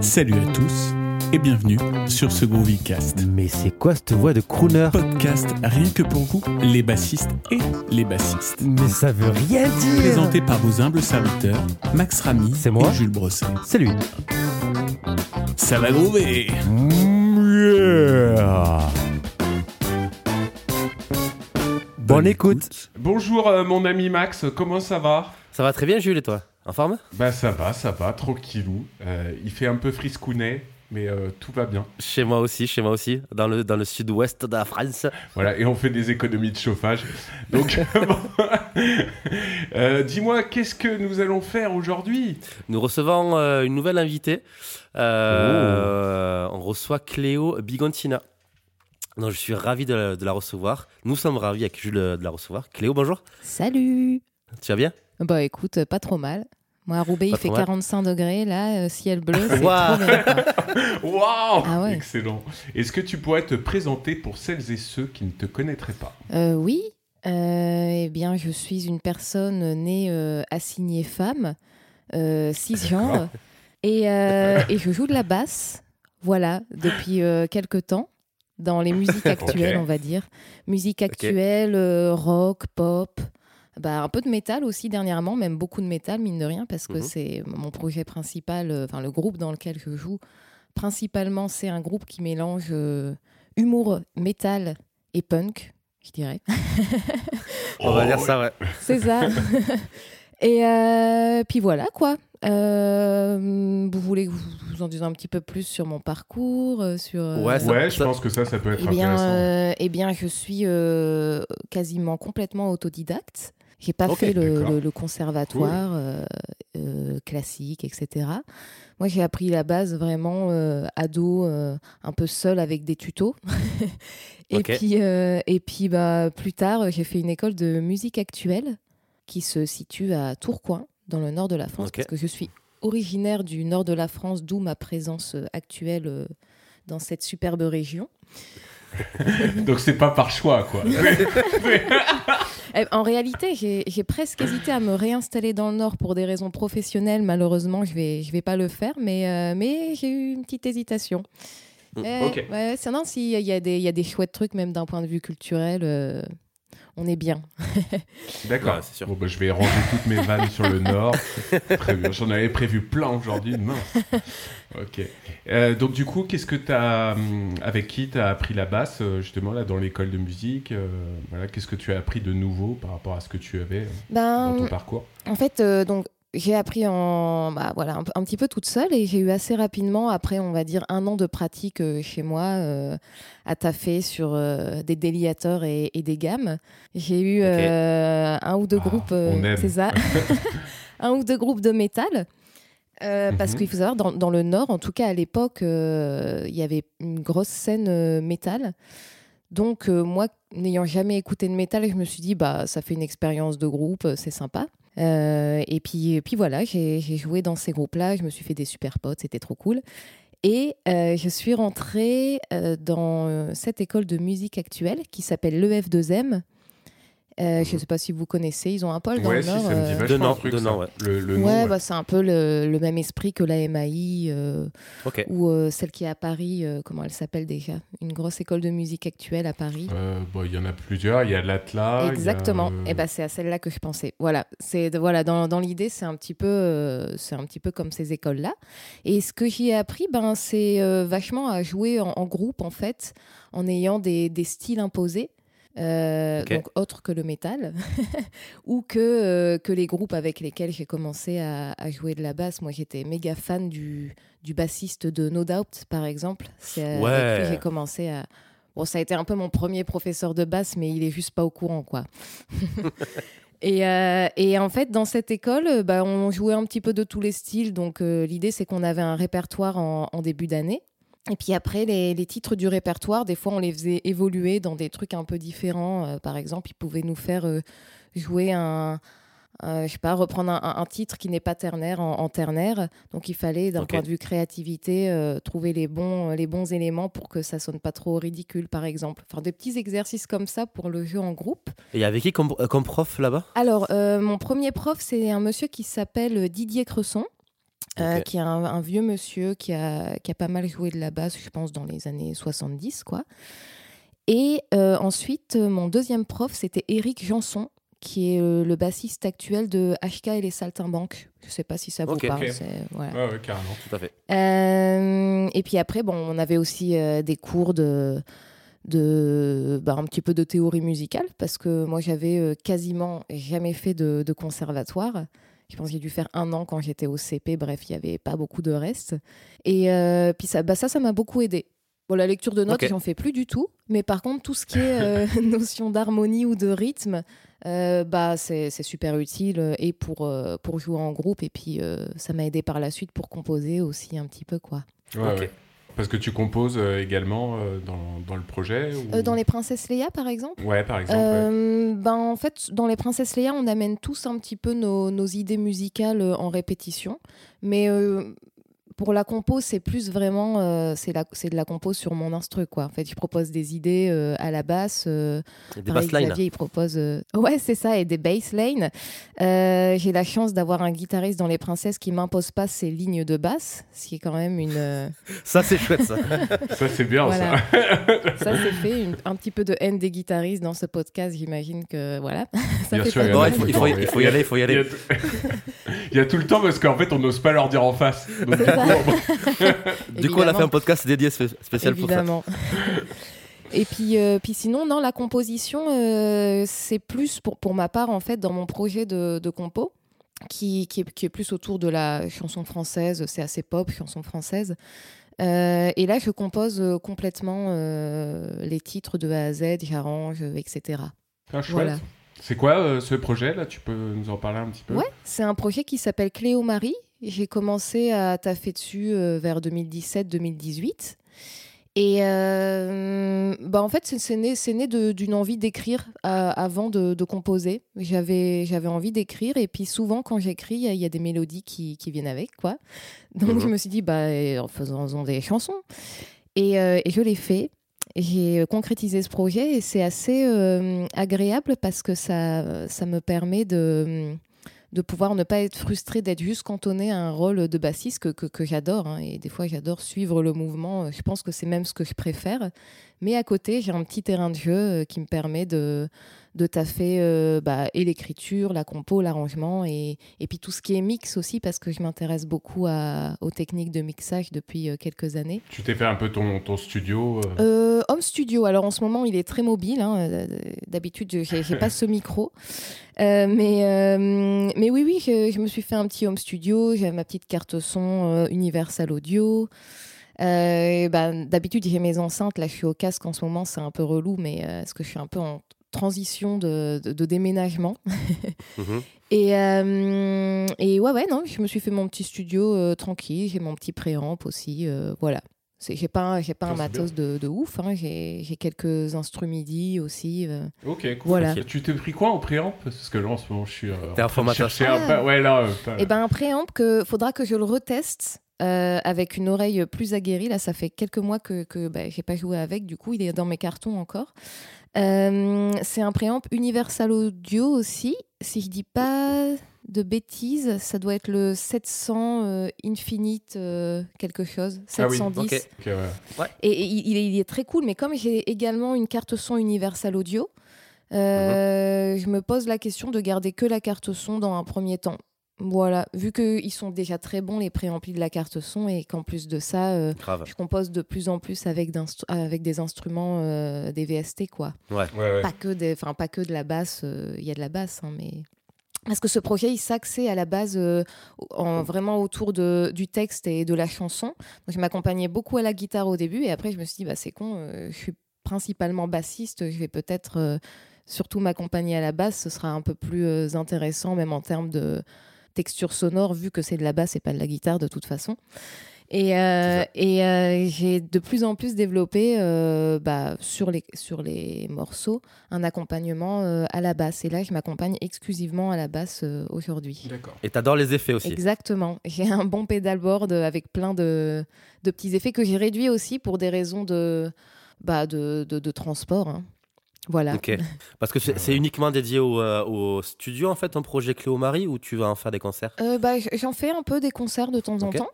Salut à tous et bienvenue sur ce Groovycast. Mais c'est quoi cette voix de crooner? Podcast rien que pour vous, les bassistes et les bassistes. Mais ça veut rien dire Présenté par vos humbles serviteurs, Max Ramy C'est moi et Jules Brosset. C'est lui. Ça va groover Yeah. Bonne écoute. Bonjour euh, mon ami Max, comment ça va? Ça va très bien Jules et toi? En forme? Bah ça va, ça va, tranquillou. Euh, il fait un peu friscounet, mais euh, tout va bien. Chez moi aussi, chez moi aussi, dans le, dans le sud-ouest de la France. Voilà, et on fait des économies de chauffage. Donc. Euh, dis-moi, qu'est-ce que nous allons faire aujourd'hui? Nous recevons euh, une nouvelle invitée. Euh, On reçoit Cléo Bigontina. Donc je suis ravi de la, de la recevoir. Nous sommes ravis avec Jules de la recevoir. Cléo, bonjour. Salut Tu vas bien? Bah écoute, pas trop mal. Moi, à Roubaix, Pas il fait mal. 45 degrés, là, euh, ciel bleu, c'est Waouh. trop bien. quoi. Waouh Ah ouais. Excellent. Est-ce que tu pourrais te présenter pour celles et ceux qui ne te connaîtraient pas? Euh, oui, euh, eh bien, je suis une personne née assignée femme, cisgenre, et, et je joue de la basse, voilà, depuis euh, quelque temps, dans les musiques actuelles, on va dire. Musique actuelle, rock, pop, bah, un peu de métal aussi dernièrement, même beaucoup de métal, mine de rien, parce que Mhm. c'est mon projet principal, euh, enfin le groupe dans lequel je joue. Principalement, c'est un groupe qui mélange euh, humour, métal et punk, je dirais. On va dire ça, ouais. C'est ça. Et euh, puis voilà quoi. Euh, vous voulez que je vous en dise un petit peu plus sur mon parcours, sur. euh, Ouais, ça- Ouais, je pense que ça, ça peut être eh bien, intéressant. euh, eh bien, je suis euh, quasiment complètement autodidacte. J'ai pas fait le, d'accord. le- le conservatoire euh, euh, classique, etc. Moi, j'ai appris la base vraiment euh, ado, euh, un peu seul avec des tutos. et puis, euh, et puis bah, plus tard, j'ai fait une école de musique actuelle qui se situe à Tourcoing, dans le nord de la France, parce que je suis originaire du nord de la France, d'où ma présence actuelle euh, dans cette superbe région. Donc c'est pas par choix, quoi. Eh, En réalité, j'ai presque hésité à me réinstaller dans le Nord pour des raisons professionnelles. Malheureusement, je vais, je vais pas le faire, mais, euh, mais j'ai eu une petite hésitation. Mm, Eh, ok. ouais, c'est non, si, il y, a des- il y a des chouettes trucs, même d'un point de vue culturel. On est bien. D'accord. Ouais, c'est sûr. Bon, bah, je vais ranger toutes mes vannes sur le nord. J'en avais prévu plein aujourd'hui. Mince. Ok. Euh, donc, du coup, qu'est-ce que tu as. Avec qui tu as appris la basse, euh, justement, là, dans l'école de musique euh, voilà, Qu'est-ce que tu as appris de nouveau par rapport à ce que tu avais euh, dans Ben, ton parcours? En fait, euh, donc j'ai appris en bah, voilà un, un petit peu toute seule et j'ai eu assez rapidement après on va dire un an de pratique euh, chez moi euh, à taffer sur euh, des déliateurs et, et des gammes. J'ai eu euh, un ou deux Ah, groupes, c'est ça, un ou deux groupes de métal. Euh, Parce Mhm. qu'il faut savoir, dans, dans le Nord, en tout cas à l'époque, euh, il y avait une grosse scène euh, métal. Donc moi, n'ayant jamais écouté de métal, je me suis dit, bah, ça fait une expérience de groupe, c'est sympa. Euh, et, puis, puis voilà, j'ai joué dans ces groupes-là, je me suis fait des super potes, c'était trop cool. Et euh, je suis rentrée euh, dans cette école de musique actuelle qui s'appelle l'EF2M. Euh, Je ne sais pas si vous connaissez, ils ont un pôle dans Ouais, le si, Nord. ça me dit euh, vachement De Nord, un truc, de ça. Nord, ouais. Le, le nom, ouais, ouais. bah, c'est un peu le, le même esprit que la MAI euh, ou euh, celle qui est à Paris, euh, comment elle s'appelle déjà? Une grosse école de musique actuelle à Paris. Euh, bon, il y en a plusieurs. Il y a l'Atlas. a, Exactement. Et ben c'est à celle-là que je pensais. Voilà, c'est voilà dans, dans l'idée c'est un petit peu euh, c'est un petit peu comme ces écoles-là. Et ce que j'y ai appris, ben c'est euh, vachement à jouer en, en groupe en fait, en ayant des, des styles imposés. Euh, donc autres que le métal, ou que, euh, que les groupes avec lesquels j'ai commencé à, à jouer de la basse. Moi, j'étais méga fan du, du bassiste de No Doubt, par exemple. C'est Ouais. avec lui que j'ai commencé à, Bon, ça a été un peu mon premier professeur de basse, mais il est juste pas au courant, quoi. et, euh, et en fait, dans cette école, bah, on jouait un petit peu de tous les styles. Donc, euh, l'idée, c'est qu'on avait un répertoire en, en début d'année. Et puis après, les, les titres du répertoire, des fois, on les faisait évoluer dans des trucs un peu différents. Euh, par exemple, ils pouvaient nous faire euh, jouer un, euh, je sais pas, reprendre un, un- titre qui n'est pas ternaire en, en ternaire. Donc il fallait, d'un point de vue créativité, euh, trouver les bons, les bons éléments pour que ça sonne pas trop ridicule, par exemple. Enfin, des petits exercices comme ça pour le jeu en groupe. Et avait qui comme, comme prof là-bas? Alors, mon premier prof, c'est un monsieur qui s'appelle Didier Cresson. Euh, qui est un, un vieux monsieur qui a, qui a pas mal joué de la basse, je pense, dans les années 70, quoi. Et euh, ensuite, euh, mon deuxième prof, c'était Éric Janson, qui est euh, le bassiste actuel de HK et les Saltimbanques. Je sais pas si ça vous parle. Ok. c'est- voilà. Ouais, ouais, carrément. Tout à fait. Euh, et puis après, bon, on avait aussi euh, des cours de, de bah, un petit peu de théorie musicale parce que moi, j'avais euh, quasiment jamais fait de, de conservatoire. Je pense que j'ai dû faire un an quand j'étais au CP. Bref, il n'y avait pas beaucoup de reste. Et euh, puis ça, bah, ça, ça m'a beaucoup aidé. Bon, la lecture de notes, Ok. j'en fais plus du tout. Mais par contre, tout ce qui est euh, notion d'harmonie ou de rythme, euh, bah, c'est c'est super utile et pour, euh, pour jouer en groupe. Et puis, euh, ça m'a aidé par la suite pour composer aussi un petit peu. quoi. Ouais, Ok. ouais. Parce que tu composes euh, également euh, dans, dans le projet ou... Euh, dans Les Princesses Leia, par exemple? Ouais, par exemple. ouais. Ben, En fait, dans Les Princesses Leia, on amène tous un petit peu nos, nos idées musicales en répétition. Mais pour la compo, c'est plus vraiment euh, c'est de la compo sur mon instru. Quoi. En fait, je propose des idées euh, à la basse. euh, Et Des basslines. Xavier, il propose. euh, Ouais, c'est ça, et des basslines. Euh, J'ai la chance d'avoir un guitariste dans Les Princesses qui m'impose pas ses lignes de basse, ce qui est quand même une. Ça, c'est chouette, ça. Ça, c'est bien, voilà. ça. ça, c'est fait. Une- un petit peu de haine des guitaristes dans ce podcast, j'imagine que. Voilà. ça Bien fait sûr, pas il il faut, il faut- il faut y aller, il faut y Il aller. Tout... il y a tout le temps parce qu'en fait, on n'ose pas leur dire en face. Donc, du coup, on- Du coup, on a fait Évidemment. un podcast dédié spé- spécial pour ça. Évidemment. Et puis, euh, puis sinon, non, la composition, euh, c'est plus pour, pour ma part, en fait, dans mon projet de, de compo, qui, qui, est, qui est plus autour de la chanson française, c'est assez pop, chanson française. Euh, et là, je compose complètement euh, les titres de A à Z, j'arrange, etc. Ah. Voilà. C'est quoi euh, ce projet là? Tu peux nous en parler un petit peu? Ouais, c'est un projet qui s'appelle Cléo Marie. J'ai commencé à taffer dessus euh, vers 2017-2018. Et euh, bah en fait, c'est- né, c'est né de- d'une envie d'écrire avant de, de composer. J'avais j'avais envie d'écrire et puis souvent quand j'écris, il y, a- des mélodies qui, qui viennent avec, quoi. Donc Mhm. je me suis dit, bah, en faisant, en faisant des chansons. Et, euh, et je l'ai fait. J'ai concrétisé ce projet et c'est assez euh, agréable parce que ça, me permet de, pouvoir ne pas être frustré d'être juste cantonné à un rôle de bassiste que, que, que j'adore. hein. Et des fois, j'adore suivre le mouvement. Je pense que c'est même ce que je préfère. Mais à côté, j'ai un petit terrain de jeu euh, qui me permet de, de taffer euh, bah, et l'écriture, la compo, l'arrangement et, et puis tout ce qui est mix aussi parce que je m'intéresse beaucoup à- aux techniques de mixage depuis euh, quelques années. Tu t'es fait un peu ton, ton studio. euh, home studio, alors en ce moment il est très mobile. hein. D'habitude je j'ai pas ce micro. Mais, mais oui, oui, je, je me suis fait un petit home studio. J'ai ma petite carte son Universal Audio. Euh, ben, D'habitude j'ai mes enceintes. Là je suis au casque en ce moment, c'est un peu relou, mais euh, parce que je suis un peu en transition de, de- de déménagement. Mhm. Et, euh, et ouais, ouais, non, je me suis fait mon petit studio euh, tranquille. J'ai mon petit préamp aussi. euh, voilà. C'est- J'ai pas, j'ai pas Ça, un matos de, de ouf. hein. J'ai quelques instruments MIDI aussi. euh. Ok, cool. Voilà. Tu t'es pris quoi en préamp? Parce que là, en ce moment, je suis. euh, T'es en train de informateur. chercher un Ah. peu- Ouais, là. euh. Et ben un préamp que faudra que je le reteste euh, avec une oreille plus aguerrie. Là, ça fait quelques mois que, que bah, j'ai pas joué avec. Du coup, il est dans mes cartons encore. Euh, c'est un préamp Universal Audio aussi. Si je dis pas de bêtises, ça doit être le 700 euh, Infinite euh, quelque chose. Ah oui, 710. ok. Ok, ouais. Et, et il, est, il est très cool, mais comme j'ai également une carte son Universal Audio, euh, je me pose la question de garder que la carte son dans un premier temps. Voilà, vu qu'ils sont déjà très bons, les préamplis de la carte son, et qu'en plus de ça, euh, je compose de plus en plus avec, des instruments, euh, des VST, quoi. Ouais. Ouais, ouais. Pas, que des, enfin, pas que de la basse, euh, il y a de la basse, hein, mais... Parce que ce projet, il s'axait à la base euh, en, vraiment autour de, du texte et de la chanson. Donc, je m'accompagnais beaucoup à la guitare au début, et après, je me suis dit, bah, c'est con, euh, je suis principalement bassiste, je vais peut-être euh, surtout m'accompagner à la basse, ce sera un peu plus euh, intéressant, même en termes de texture sonore, vu que c'est de la basse et pas de la guitare de toute façon. Et, euh, et euh, j'ai de plus en plus développé euh, bah, sur, les, sur les morceaux un accompagnement euh, à la basse. Et là, je m'accompagne exclusivement à la basse euh, aujourd'hui. D'accord. Et t'adores les effets aussi. Exactement. J'ai un bon pédalboard avec plein de, de petits effets que j'ai réduits aussi pour des raisons de, bah, de, de, de transport. hein. Voilà. Ok. Parce que c'est c'est uniquement dédié au, euh, au studio, en fait, ton projet Cléo Marie, ou tu vas en faire des concerts? Euh, bah, J'en fais un peu des concerts de temps en temps.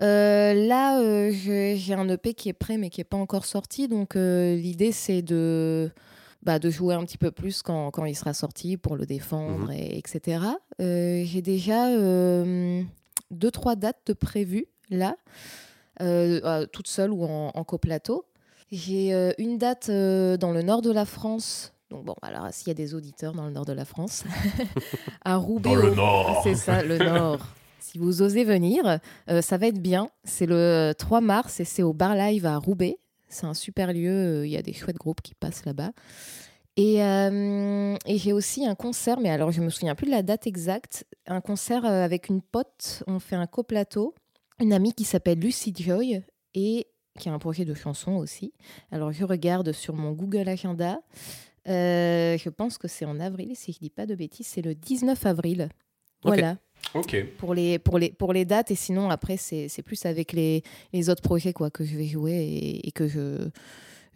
Euh, là, euh, j'ai j'ai un EP qui est prêt mais qui n'est pas encore sorti. Donc euh, l'idée, c'est de, bah, de jouer un petit peu plus quand, quand il sera sorti pour le défendre, Mhm. et, etc. Euh, j'ai déjà euh, deux, trois dates de prévues là, euh, euh, toute seule ou en, en coplateau. J'ai euh, une date euh, dans le nord de la France. Donc bon, alors s'il y a des auditeurs dans le nord de la France, à Roubaix. Dans le au- Nord. C'est ça, le nord. Si vous osez venir, euh, ça va être bien. C'est le 3 mars et c'est au Bar Live à Roubaix. C'est un super lieu. Il y a des chouettes groupes qui passent là-bas. Et, euh, et j'ai aussi un concert, mais alors je me souviens plus de la date exacte. Un concert avec une pote. On fait un coplateau. Une amie qui s'appelle Lucy Joy et qui a un projet de chanson aussi. Alors je regarde sur mon Google Agenda. Euh, je pense que c'est en avril, si je dis pas de bêtises. C'est le 19 avril. Voilà Ok. pour les, pour les, pour les dates. Et sinon, après, c'est c'est plus avec les, les autres projets quoi, que je vais jouer et, et que je,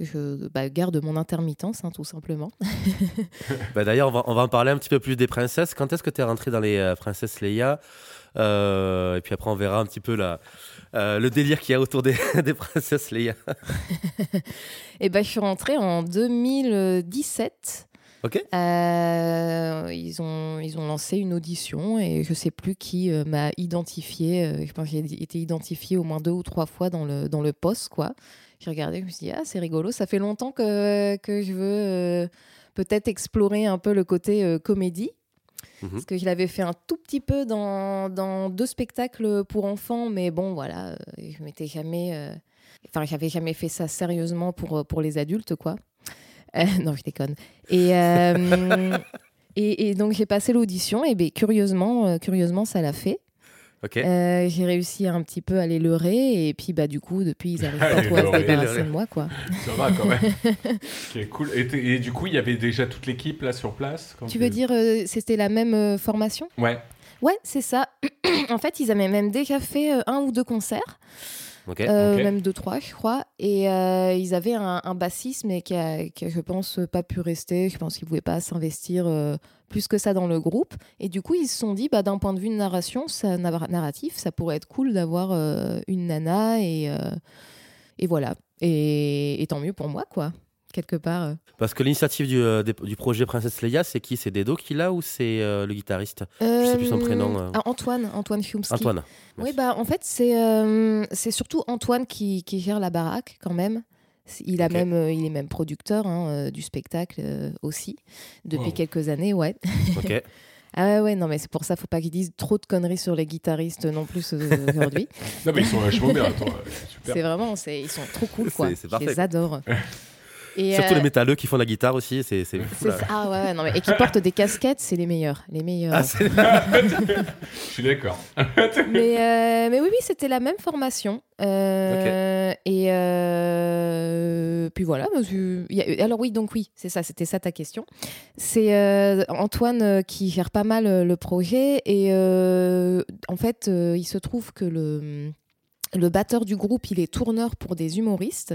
je bah, garde mon intermittence, hein, tout simplement. Bah, D'ailleurs, on va, on va en parler un petit peu plus des princesses. Quand est-ce que tu es rentrée dans les euh, princesses Leia? Euh, Et puis après, on verra un petit peu la, euh, le délire qu'il y a autour des, des princesses Leia. Et ben, je suis rentrée en 2017. Ok. Euh, ils, ont, ils ont lancé une audition et je sais plus qui euh, m'a identifié. euh, je pense que j'ai été identifiée au moins deux ou trois fois dans le, dans le poste, quoi. J'ai regardé, je me suis dit, ah, c'est rigolo. Ça fait longtemps que, que je veux peut-être explorer un peu le côté comédie. Mhm. Parce que je l'avais fait un tout petit peu dans, dans deux spectacles pour enfants, mais bon, voilà, euh, je m'étais jamais. euh, Enfin, j'avais jamais fait ça sérieusement pour, euh, pour les adultes, quoi. Euh, non, je déconne. Et, et, et donc, j'ai passé l'audition, et ben, curieusement, curieusement, ça l'a fait. Ok. Euh, j'ai réussi un petit peu à les leurrer, et puis, bah, du coup, depuis, ils arrivent pas Les trop à se débarrasser de moi, quoi. Ça va quand même. cool. Et, du coup, il y avait déjà toute l'équipe là sur place quand Tu veux dire, euh, c'était la même euh, formation? Ouais. Ouais, c'est ça. en fait, ils avaient même déjà fait un ou deux concerts. Euh, même deux, trois, je crois. Et euh, ils avaient un, un bassiste, mais qui a, qui a, je pense, pas pu rester. Je pense qu'ils ne pouvaient pas s'investir euh, plus que ça dans le groupe. Et du coup, ils se sont dit, bah, d'un point de vue de narration, ça, nar- narratif, ça pourrait être cool d'avoir euh, une nana. Et, euh, et voilà. Et, et tant mieux pour moi, quoi. Quelque part. euh. Parce que l'initiative du, euh, du projet Princesse Leia, c'est qui? C'est Dedo qui l'a ou c'est euh, le guitariste? Sais plus son Euh, prénom, euh. ah, Antoine, Antoine Chomsky. Antoine. Oui, bah, en fait, c'est euh, c'est surtout Antoine qui, qui gère la baraque quand même. Il, a même, euh, il est même producteur hein, euh, du spectacle euh, aussi, depuis Wow. quelques années, ouais. Ok. Ah ouais, ouais, non, mais c'est pour ça, faut pas qu'ils disent trop de conneries sur les guitaristes non plus euh, aujourd'hui. Non, mais ils sont vachement bien. Attends, euh, c'est vraiment, ils sont trop cool, quoi. C'est- c'est Je parfait, les quoi. adore. Et, Surtout euh, les métalleux qui font la guitare aussi, c'est. Ah ouais, non, mais, et qui portent des casquettes, c'est les meilleurs. Les meilleurs. Ah, c'est- Je suis d'accord. mais, euh, mais oui, oui, c'était la même formation. Euh, Et euh, puis voilà. bah, alors oui, donc oui, c'est ça, c'était ça ta question. C'est euh, Antoine euh, qui gère pas mal euh, le projet et euh, en fait, euh, il se trouve que le, le batteur du groupe, il est tourneur pour des humoristes.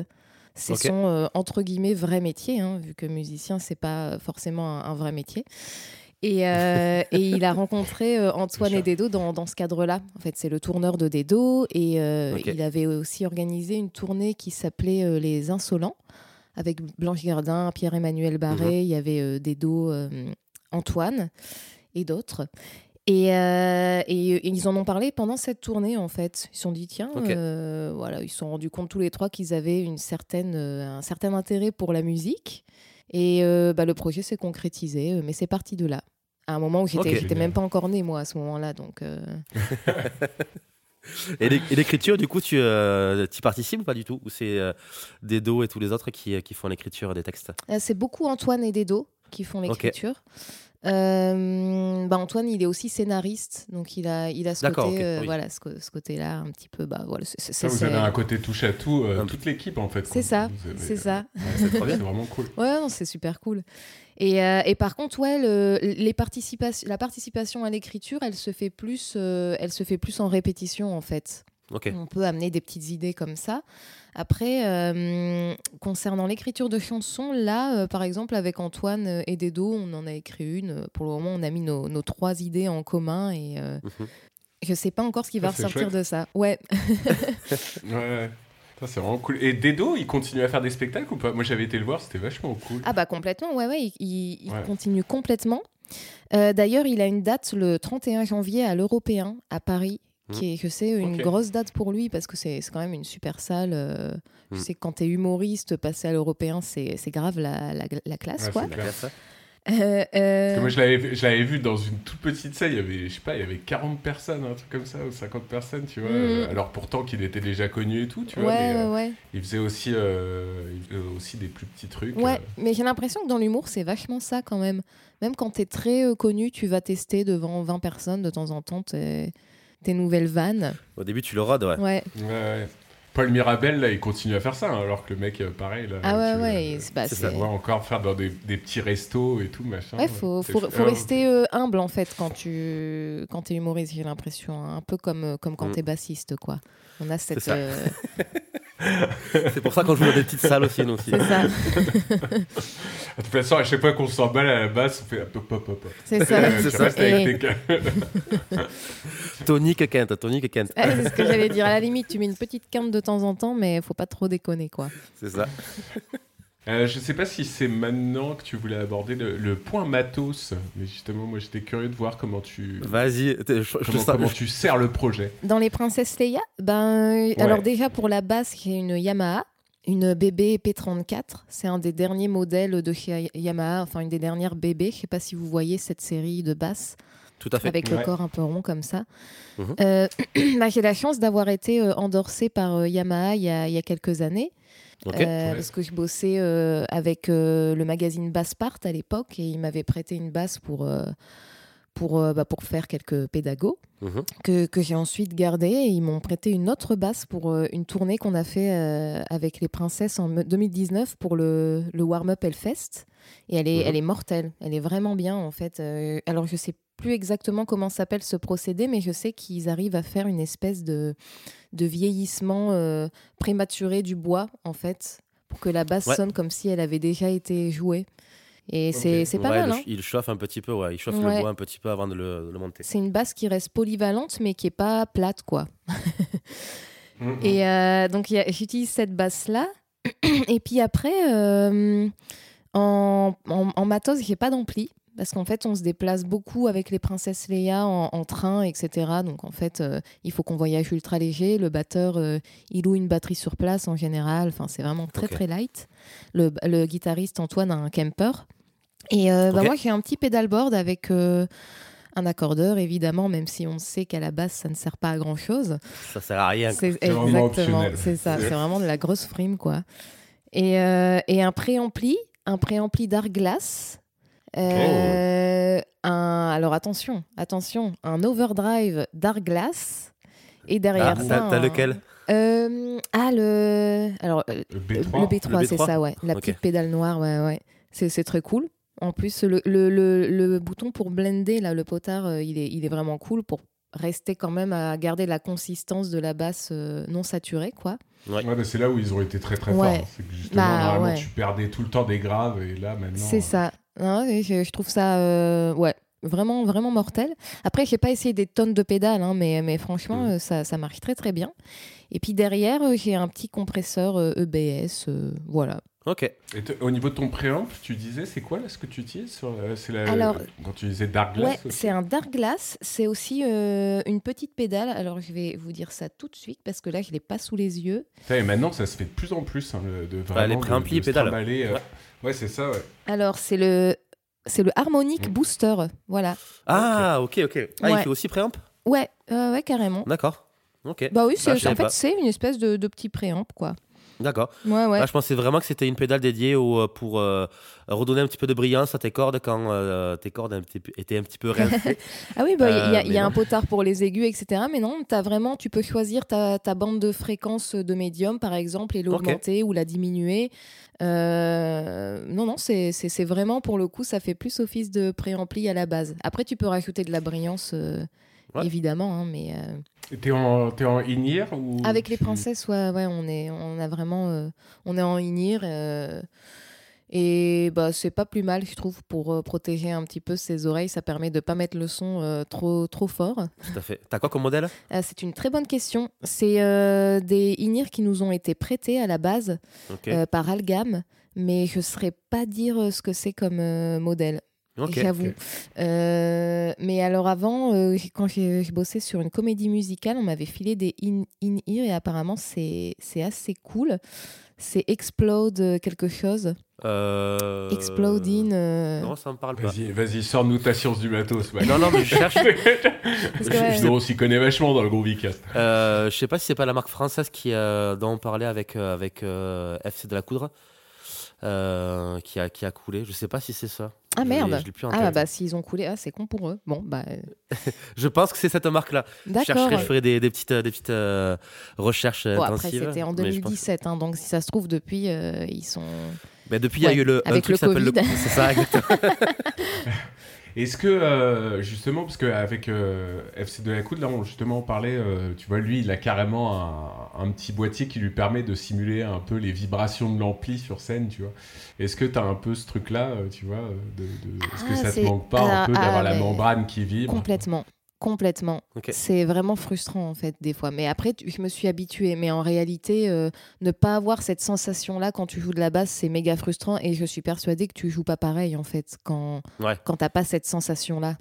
C'est son euh, entre guillemets vrai métier, hein, vu que musicien c'est pas forcément un, un vrai métier. Et, euh, et il a rencontré euh, Antoine et Dedo dans, dans ce cadre-là. En fait, c'est le tourneur de Dedo et euh, il avait aussi organisé une tournée qui s'appelait euh, Les Insolents avec Blanche Gardin, Pierre-Emmanuel Barré, Mhm. il y avait euh, Dedo, euh, Antoine et d'autres. Et, euh, et- et ils en ont parlé pendant cette tournée en fait. Ils se sont dit tiens, euh, voilà, ils se sont rendus compte tous les trois qu'ils avaient une certaine, euh, un certain intérêt pour la musique. Et euh, bah, le projet s'est concrétisé, mais c'est parti de là. À un moment où j'étais Ok. j'étais Génial. même pas encore née moi à ce moment-là, donc euh, Et l'é- et l'écriture, du coup, tu euh, y participes ou pas du tout? Ou c'est euh, Dedo et tous les autres qui, qui font l'écriture des textes? Euh, C'est beaucoup Antoine et Dedo qui font l'écriture. Euh, bah Antoine, il est aussi scénariste, donc il a, il a ce côté, ok, euh, oui. voilà, ce, ce côté-là, un petit peu, bah voilà, c'est- c'est Ça, vous c'est- avez un côté touche à tout, euh, toute l'équipe en fait. quoi. c'est ça, avez, c'est euh, ça. ouais, C'est trop bien. C'est vraiment cool. Ouais, non, c'est super cool. Et, euh, et par contre, ouais, le- les participations, la participation à l'écriture, elle se fait plus, euh, elle se fait plus en répétition en fait. On peut amener des petites idées comme ça. Après, euh, concernant l'écriture de chansons, là, euh, par exemple, avec Antoine et Dedo, on en a écrit une. Pour le moment, on a mis nos, nos trois idées en commun et euh, Mhm. je sais pas encore ce qui va Ah, ressortir chouette. de ça. Ouais. Ouais, ouais. Ça, c'est vraiment cool. Et Dedo, il continue à faire des spectacles ou pas? Moi, j'avais été le voir, c'était vachement cool. Ah bah complètement, ouais, ouais, il, il- il Ouais. continue complètement. Euh, D'ailleurs, il a une date le 31 janvier à l'Européen, à Paris, qui est, je sais, une grosse date pour lui, parce que c'est c'est quand même une super salle. euh, Je Mm. sais que quand t'es humoriste, passer à l'Européen, c'est c'est grave la, la, la classe, Ouais, quoi. c'est. Euh, euh, que moi, je l'avais vu- dans une toute petite salle, il y avait, je sais pas, il y avait 40 personnes, un truc comme ça, ou 50 personnes, tu vois. Euh, Alors pourtant qu'il était déjà connu et tout, tu vois. ouais, mais, ouais, euh, il faisait aussi, euh, il faisait aussi des plus petits trucs. Ouais, euh. mais j'ai l'impression que dans l'humour, c'est vachement ça quand même. Même quand t'es très euh, connu, tu vas tester devant 20 personnes de temps en temps tes, tes nouvelles vannes. Au début, tu le rodes, ouais. Ouais. Paul Mirabel, là, il continue à faire ça, hein, alors que le mec, euh, pareil, là. Ah ouais, tu, ouais. euh, c'est- bah, ça. Tu vois encore faire dans des, des petits restos et tout, machin. Ouais, faut, faut, euh, rester euh, humble en fait quand tu quand es humoriste, j'ai l'impression. hein. Un peu comme, comme quand Mm. t'es bassiste, quoi. On a cette. C'est pour ça qu'on joue dans des petites salles aussi, nous aussi. c'est ça. De toute façon, à chaque fois qu'on s'emballe à la basse, on fait hop, hop, hop, hop. C'est ça. Euh, C'est ça. Et- Tonic Kent, Tonic Kent. Ah, c'est ce que j'allais dire. À la limite, tu mets une petite quinte de temps en temps, mais faut pas trop déconner, quoi. C'est ça. Euh, je sais pas si c'est maintenant que tu voulais aborder le, le point matos, mais justement, moi j'étais curieux de voir comment tu, Vas-y, je, je comment, tu sers le projet. Dans les princesses Leia, ben, alors déjà pour la basse, j'ai une Yamaha, une BB P34. C'est un des derniers modèles de chez Yamaha, enfin une des dernières BB. Je sais pas si vous voyez cette série de basses. Tout à fait. avec Ouais. le corps un peu rond comme ça. Mhm. Euh, bah, J'ai la chance d'avoir été euh, endorsée par Yamaha il y, a, il y a quelques années. Euh. Parce que je bossais euh, avec euh, le magazine Basspart à l'époque et ils m'avaient prêté une basse pour, pour, bah, pour faire quelques pédagogues Mhm. que, que j'ai ensuite gardé et ils m'ont prêté une autre basse pour une tournée qu'on a fait avec les princesses en me- 2019 pour le, le Warm-Up Hellfest. Et elle est, Mhm. elle est mortelle, elle est vraiment bien en fait. Alors je sais plus exactement comment s'appelle ce procédé, mais je sais qu'ils arrivent à faire une espèce de, de vieillissement euh, prématuré du bois en fait, pour que la basse Ouais. sonne comme si elle avait déjà été jouée. Et c'est Ok. c'est pas Ouais, mal. le- hein. Il chauffe un petit peu, ouais. Il chauffe Ouais. le bois un petit peu avant de le, de le monter. C'est une basse qui reste polyvalente, mais qui est pas plate quoi. Et euh, donc, j'utilise cette basse-là. Et puis après, euh, en, en, en matos, j'ai pas d'ampli. Parce qu'en fait, on se déplace beaucoup avec les princesses Leia en, en train, etc. Donc en fait, euh, il faut qu'on voyage ultra léger. Le batteur, euh, il loue une batterie sur place en général. Enfin, c'est vraiment très très light. Le, le guitariste Antoine a un camper. Et euh, bah, moi, j'ai un petit pedalboard avec euh, un accordeur, évidemment, même si on sait qu'à la base, ça ne sert pas à grand chose. Ça sert à rien. C'est exactement, c'est ça, c'est vraiment de la grosse frime quoi. Et, euh, et un préampli, un préampli d'Arglass. Euh, un, alors attention, attention, un overdrive d'Arglass. Et derrière Ah, ça, t'as lequel? Euh, Ah le, alors euh, Le le B3. B3, Le c'est B3? ça, ouais, la petite pédale noire, ouais, ouais. C'est c'est très cool. En plus, le, le, le, le bouton pour blender, là, le potard, euh, il, est, il est vraiment cool pour rester quand même à garder la consistance de la basse euh, non saturée, quoi. Ouais, c'est là où ils ont été très très Ouais. forts. C'est que justement, Bah, normalement, ouais. tu perdais tout le temps des graves et là maintenant. C'est euh, ça. Et je, je trouve ça, euh, ouais, vraiment, vraiment mortel. Après, j'ai pas essayé des tonnes de pédales, hein, mais, mais franchement, Mhm. euh, ça, ça marche très très bien. Et puis derrière, euh, j'ai un petit compresseur euh, EBS, euh, voilà. Ok. Et au niveau de ton préamp, tu disais, c'est quoi là ce que tu utilises sur C'est la- Alors- quand tu disais Dark Glass Ouais, c'est un Dark Glass. C'est aussi euh, une petite pédale. Alors, je vais vous dire ça tout de suite parce que là, je l'ai pas sous les yeux. Et maintenant, ça se fait de plus en plus hein, le- de vraiment les de- préamplis de se pédales. euh, Ouais. C'est ça. Ouais. Alors, c'est le, c'est le Harmonic Mhm. Booster. Voilà. Ah, ok, ok. Ah, il fait aussi préamp? Ouais, euh, ouais, carrément. D'accord. Ok. Bah oui, c'est, savais en fait, c'est une espèce de, de petit préamp, quoi. D'accord. Ouais, ouais. Ah, je pensais vraiment que c'était une pédale dédiée au, euh, pour euh, redonner un petit peu de brillance à tes cordes quand euh, tes cordes étaient un petit peu rincées. Ah oui, bah, il y, a- Euh, y a un potard pour les aigus, etc. Mais non, as vraiment, tu peux choisir ta, ta bande de fréquence de médium, par exemple, et l'augmenter ou la diminuer. Non, non, c'est vraiment, pour le coup, ça fait plus office de préampli à la base. Après, tu peux rajouter de la brillance, Ouais. évidemment. hein, mais euh, T'es en, t'es en in-ear ou avec les princesses, ouais, ouais, on est, on a vraiment, euh, on est en in-ear. euh, et bah, c'est pas plus mal, je trouve, pour euh, protéger un petit peu ses oreilles. Ça permet de pas mettre le son euh, trop, trop fort. Tout à fait. T'as quoi comme modèle? Euh, c'est une très bonne question. C'est euh, des in-ear qui nous ont été prêtés à la base euh, par Algam, mais je ne saurais pas dire ce que c'est comme euh, modèle. Ok. J'avoue. ok. Euh, mais alors avant, euh, quand j'ai bossé sur une comédie musicale, on m'avait filé des in- in-ear et apparemment c'est c'est assez cool. C'est Explode euh, quelque chose. Euh... Exploding. euh, Non, ça me parle pas. Vas-y, vas-y, sors-nous ta science du matos. Non, non, mais je cherche. parce que, ouais, on s'y connaît vachement dans le gros Vicast. Euh, je sais pas si c'est pas la marque française qui, euh, dont on parlait avec, euh, avec euh, FC de la Coudre. euh, qui, a, qui a coulé. Je sais pas si c'est ça. Ah merde. Ah bah s'ils ont coulé, ah, c'est con pour eux. Bon bah euh, Je pense que c'est cette marque-là. Je chercherai, je ferai des, des petites, des petites euh, recherches euh, Bon, après c'était en mais je pense- 2017, hein, donc si ça se trouve depuis ils sont. Mais depuis, il y a eu le, un avec truc le qui s'appelle le. Covid. C'est ça, exactement. Est-ce que, euh, justement, parce qu'avec euh, FC de la Coude, là, on justement parlait, euh, tu vois, lui, il a carrément un, un petit boîtier qui lui permet de simuler un peu les vibrations de l'ampli sur scène, tu vois. Est-ce que tu as un peu ce truc-là, euh, tu vois, euh, de, de- est-ce que Ah, ça te manque pas un peu d'avoir ah, la membrane qui vibre? Complètement. Complètement. C'est vraiment frustrant en fait des fois. Mais après, je me suis habituée. Mais en réalité, euh, ne pas avoir cette sensation-là quand tu joues de la basse, c'est méga frustrant. Et je suis persuadée que tu joues pas pareil en fait quand, Ouais. quand t'as pas cette sensation-là.